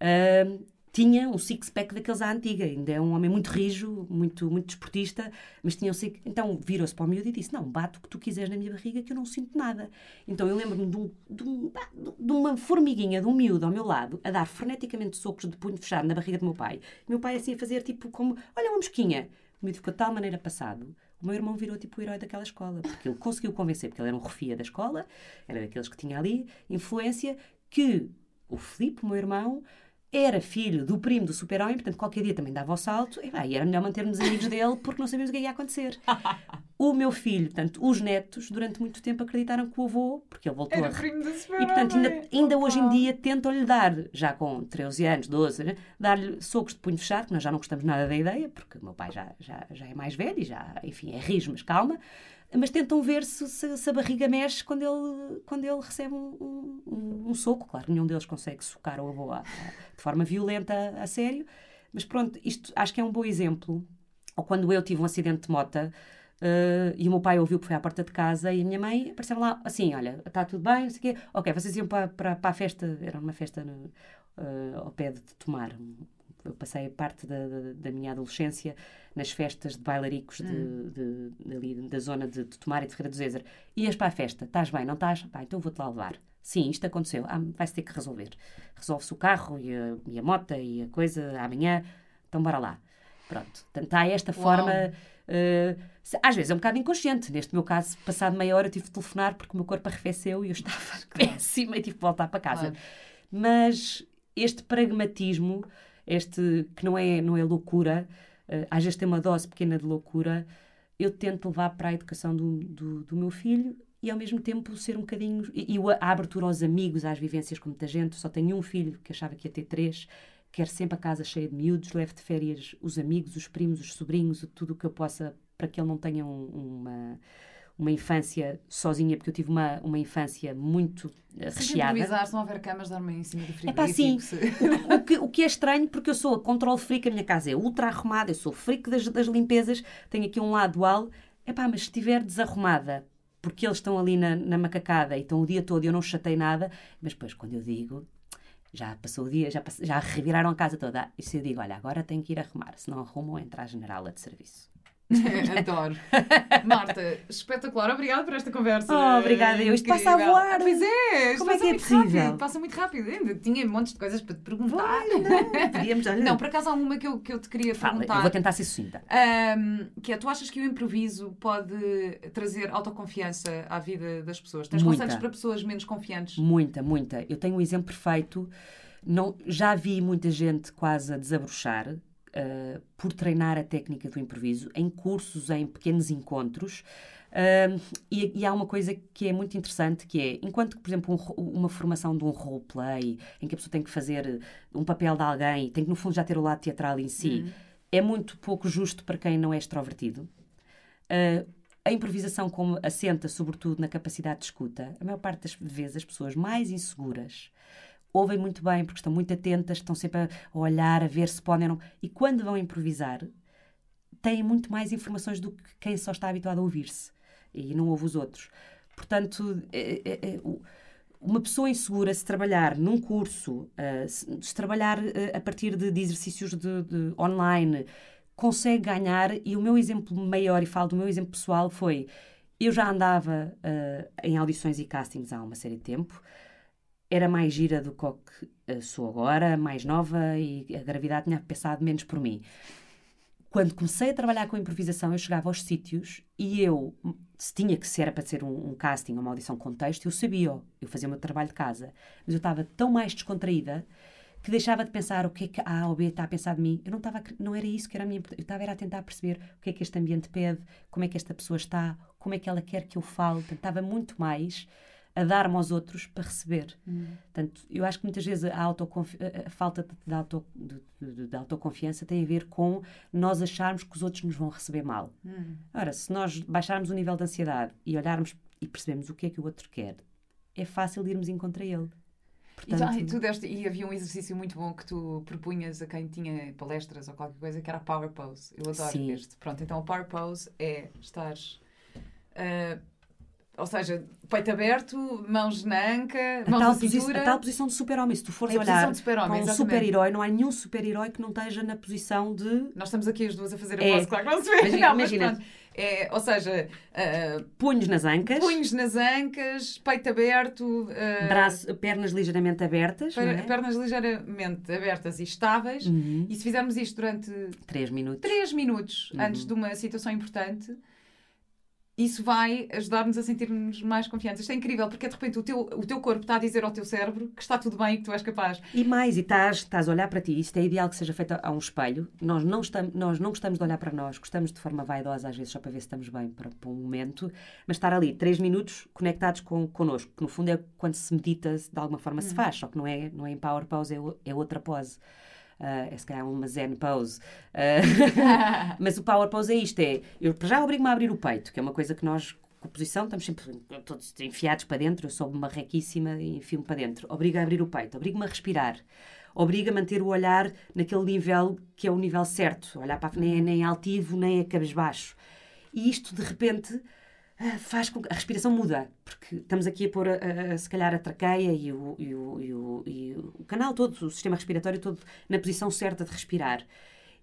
Uh, tinha um six-pack daqueles à antiga, ainda é um homem muito rijo, muito, muito desportista, mas tinha um six Então virou-se para o miúdo e disse: Não, bate o que tu quiseres na minha barriga que eu não sinto nada. Então eu lembro-me de, um, de, um, de, uma formiguinha de um miúdo ao meu lado a dar freneticamente socos de punho fechado na barriga do meu pai. E meu pai assim a fazer tipo como: Olha, uma mosquinha. O miúdo ficou de tal maneira passado. O meu irmão virou tipo o herói daquela escola, [laughs] porque ele conseguiu convencer, porque ele era um refia da escola, era daqueles que tinha ali influência, que o Filipe, meu irmão, era filho do primo do super-homem, portanto, qualquer dia também dava o salto, e, vai, era melhor mantermos amigos dele porque não sabíamos o que ia acontecer. [laughs] o meu filho, portanto, os netos, durante muito tempo acreditaram que o avô, porque ele voltou era a. Primo do e, portanto, ainda, ainda hoje em dia tentam-lhe dar, já com 13 anos, 12, né, dar-lhe socos de punho fechado, que nós já não gostamos nada da ideia, porque o meu pai já, já, já é mais velho e já, enfim, é rijo, mas calma mas tentam ver se, se, se, a barriga mexe quando ele, quando ele recebe um, um, um soco. Claro, nenhum deles consegue socar o avô de forma violenta a sério, mas pronto, isto acho que é um bom exemplo. Ou quando eu tive um acidente de moto Uh, e o meu pai ouviu que foi à porta de casa e a minha mãe apareceu lá assim: Olha, está tudo bem, não sei o quê. Ok, vocês iam para, para, para a festa, era uma festa no, uh, ao pé de Tomar, eu passei parte da, da, da, minha adolescência nas festas de bailaricos de, hum. de, de, ali, da zona de, de Tomar e de Ferreira do Zézer. Ias para a festa, estás bem, não estás? Pá, então vou-te lá levar. Sim, isto aconteceu. Ah, vai-se ter que resolver. Resolve-se o carro e a, e a moto e a coisa amanhã. Então bora lá. Pronto. Portanto, há esta Uau. forma. Uh, às vezes é um bocado inconsciente. Neste meu caso, passado meia hora, eu tive de telefonar porque o meu corpo arrefeceu e eu [laughs] estava péssima e tive de voltar para casa. Claro. Mas este pragmatismo este que não é, não é loucura, uh, às vezes tem uma dose pequena de loucura, eu tento levar para a educação do, do, do meu filho e ao mesmo tempo ser um bocadinho. E, e, a abertura aos amigos, às vivências com muita gente. Só tenho um filho que achava que ia ter três, quer sempre a casa cheia de miúdos, leve de férias os amigos, os primos, os sobrinhos, tudo o que eu possa, para que ele não tenha um, uma uma infância sozinha, porque eu tive uma, uma infância muito uh, recheada. improvisar, se não houver camas, dormem em cima do frigorífico. É pá, sim. o, que, o que é estranho, porque eu sou a control freak, a minha casa é ultra arrumada, eu sou freak das, das limpezas, tenho aqui um lado dual. É pá, mas se estiver desarrumada, porque eles estão ali na, na macacada e estão o dia todo e eu não chatei nada, mas depois quando eu digo, já passou o dia, já, já reviraram a casa toda. E se eu digo, olha, agora tenho que ir arrumar, se não arrumam, entra a generala de serviço. [laughs] Adoro. Marta, espetacular. Obrigada por esta conversa. Oh, obrigada. Eu isto passa a voar. Pois é. Como é que é possível? Rápido, passa muito rápido. Ainda tinha montes de coisas para te perguntar. não, podíamos, olha. não, por acaso há uma que eu, que eu te queria Fala, perguntar. Eu vou tentar ser sucinta. Um, que é, tu achas que o improviso pode trazer autoconfiança à vida das pessoas? Tens muita. conselhos para pessoas menos confiantes? Muita, muita. Eu tenho um exemplo perfeito. Não, já vi muita gente quase a desabrochar uh, por treinar a técnica do improviso em cursos, em pequenos encontros. Uh, e, e, há uma coisa que é muito interessante, que é, enquanto que, por exemplo, um, uma formação de um roleplay, em que a pessoa tem que fazer um papel de alguém, tem que, no fundo, já ter o lado teatral em si, uhum. é muito pouco justo para quem não é extrovertido. Uh, a improvisação, como assenta sobretudo na capacidade de escuta, a maior parte das vezes as pessoas mais inseguras ouvem muito bem, porque estão muito atentas, estão sempre a olhar, a ver se podem ou não. E quando vão improvisar, têm muito mais informações do que quem só está habituado a ouvir-se e não ouve os outros. Portanto, é, é, é, uma pessoa insegura, se trabalhar num curso, uh, se, trabalhar uh, a partir de, de exercícios de, de, online, consegue ganhar. E o meu exemplo maior, e falo do meu exemplo pessoal, foi: eu já andava uh, em audições e castings há uma série de tempo era mais gira do que eh, sou agora, mais nova e a gravidade tinha pensado menos por mim. Quando comecei a trabalhar com improvisação, eu chegava aos sítios e eu, se tinha que ser para ser um, um casting, uma audição com texto, eu sabia, eu fazia o meu trabalho de casa, mas eu estava tão mais descontraída que deixava de pensar o que é que a ou B está a pensar de mim. Eu não estava, não era isso que era a minha, eu estava a tentar perceber o que é que este ambiente pede, como é que esta pessoa está, como é que ela quer que eu fale. Portanto, estava muito mais a dar-me aos outros para receber. Hum. Portanto, eu acho que muitas vezes a, a falta de, auto, de, de, de, autoconfiança tem a ver com nós acharmos que os outros nos vão receber mal. Hum. Ora, se nós baixarmos o nível de ansiedade e olharmos e percebemos o que é que o outro quer, é fácil irmos em contra ele. Portanto... E, tu deste, e havia um exercício muito bom que tu propunhas a quem tinha palestras ou qualquer coisa, que era a Power Pose. Eu adoro Sim. este. Pronto, então a Power Pose é estar uh, ou seja, peito aberto, mãos na anca, a mãos tal na cintura. A tal posição de super-homem. Se tu fores é olhar para um super-herói, não há nenhum super-herói que não esteja na posição de... Nós estamos aqui as duas a fazer a é. pose, claro que não se vê. Imagina, não, imagina. É, ou seja... Uh, punhos nas ancas. Punhos nas ancas, peito aberto... Uh, Braço, pernas ligeiramente abertas, per, é? Pernas ligeiramente abertas e estáveis. Uhum. E se fizermos isto durante... Três minutos. Três minutos uhum. antes de uma situação importante isso vai ajudar-nos a sentirmos mais confiantes. Isto é incrível, porque de repente o teu, o teu corpo está a dizer ao teu cérebro que está tudo bem e que tu és capaz. E mais, e estás, estás a olhar para ti. Isto é ideal que seja feito a um espelho. Nós não, estamos, nós não gostamos de olhar para nós, gostamos de forma vaidosa, às vezes, só para ver se estamos bem para, para um momento. Mas estar ali, três minutos conectados com, connosco, que no fundo é quando se medita, de alguma forma se uhum. faz, só que não é, não é em power pose, é, é outra pose. Uh, é se calhar uma zen pose. Uh, [laughs] mas o power pose é isto: é eu já obrigo-me a abrir o peito, que é uma coisa que nós, com posição, estamos sempre todos enfiados para dentro. Eu sou marrequíssima e enfio-me para dentro. Obrigo a abrir o peito, obrigo-me a respirar. Obriga a manter o olhar naquele nível que é o nível certo. Olhar para nem, nem altivo, nem a cabisbaixo. E isto, de repente, ah, faz com que a respiração muda, porque estamos aqui a pôr, a, se calhar, a traqueia e o, e, o, e, o, e o canal todo, o sistema respiratório todo na posição certa de respirar.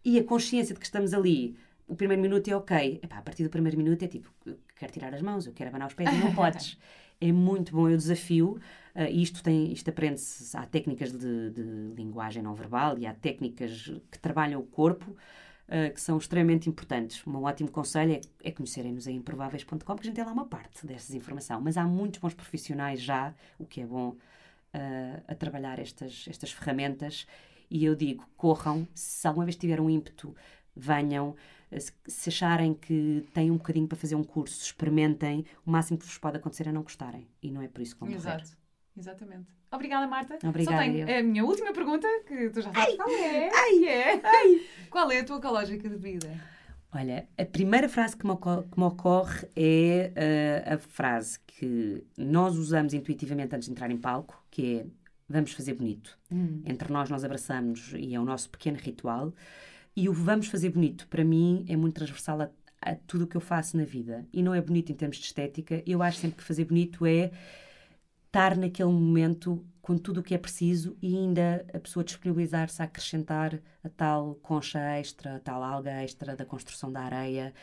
E a consciência de que estamos ali, o primeiro minuto é ok. Epá, a partir do primeiro minuto é tipo, eu quero tirar as mãos, eu quero abanar os pés, não [laughs] podes. é muito bom, eu desafio. Uh, isto tem, isto aprende-se, há técnicas de, de linguagem não verbal e há técnicas que trabalham o corpo uh, que são extremamente importantes. Um ótimo conselho é, é conhecerem-nos em improváveis.com, porque a gente tem lá uma parte dessas informação. Mas há muitos bons profissionais já, o que é bom, uh, a trabalhar estas, estas ferramentas. E eu digo, corram, se alguma vez tiver um ímpeto, venham. Se acharem que têm um bocadinho para fazer um curso, experimentem. O máximo que vos pode acontecer é não gostarem. E não é por isso que vão Exato. Exatamente. Obrigada, Marta. Obrigada. Só tenho a minha última pergunta, que tu já sabes ai, qual é. Ai, é. Ai. Qual é a tua ecológica de vida? Olha, a primeira frase que me ocorre, que me ocorre é uh, a frase que nós usamos intuitivamente antes de entrar em palco, que é vamos fazer bonito. Hum. Entre nós nós abraçamos e é o nosso pequeno ritual. E o vamos fazer bonito, para mim, é muito transversal a, a tudo o que eu faço na vida. E não é bonito em termos de estética. Eu acho sempre que fazer bonito é estar naquele momento com tudo o que é preciso e ainda a pessoa disponibilizar-se a acrescentar a tal concha extra, a tal alga extra da construção da areia,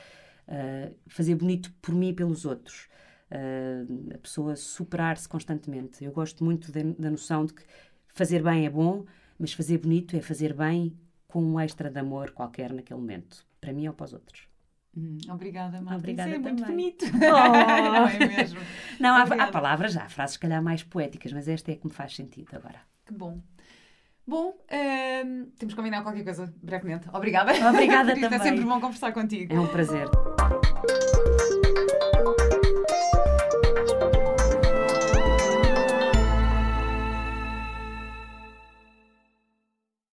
uh, fazer bonito por mim e pelos outros. Uh, a pessoa superar-se constantemente. Eu gosto muito de, da noção de que fazer bem é bom, mas fazer bonito é fazer bem com um extra de amor qualquer naquele momento, para mim ou para os outros. Hum, obrigada, Marta. Obrigada Isso é muito bonito. Oh. [laughs] não é mesmo? Não, há, há, palavras há frases se calhar mais poéticas, mas esta é que me faz sentido agora. Que bom. Bom, um, temos que combinar qualquer coisa brevemente. Obrigada. Obrigada [laughs] também. É sempre bom conversar contigo. É um prazer.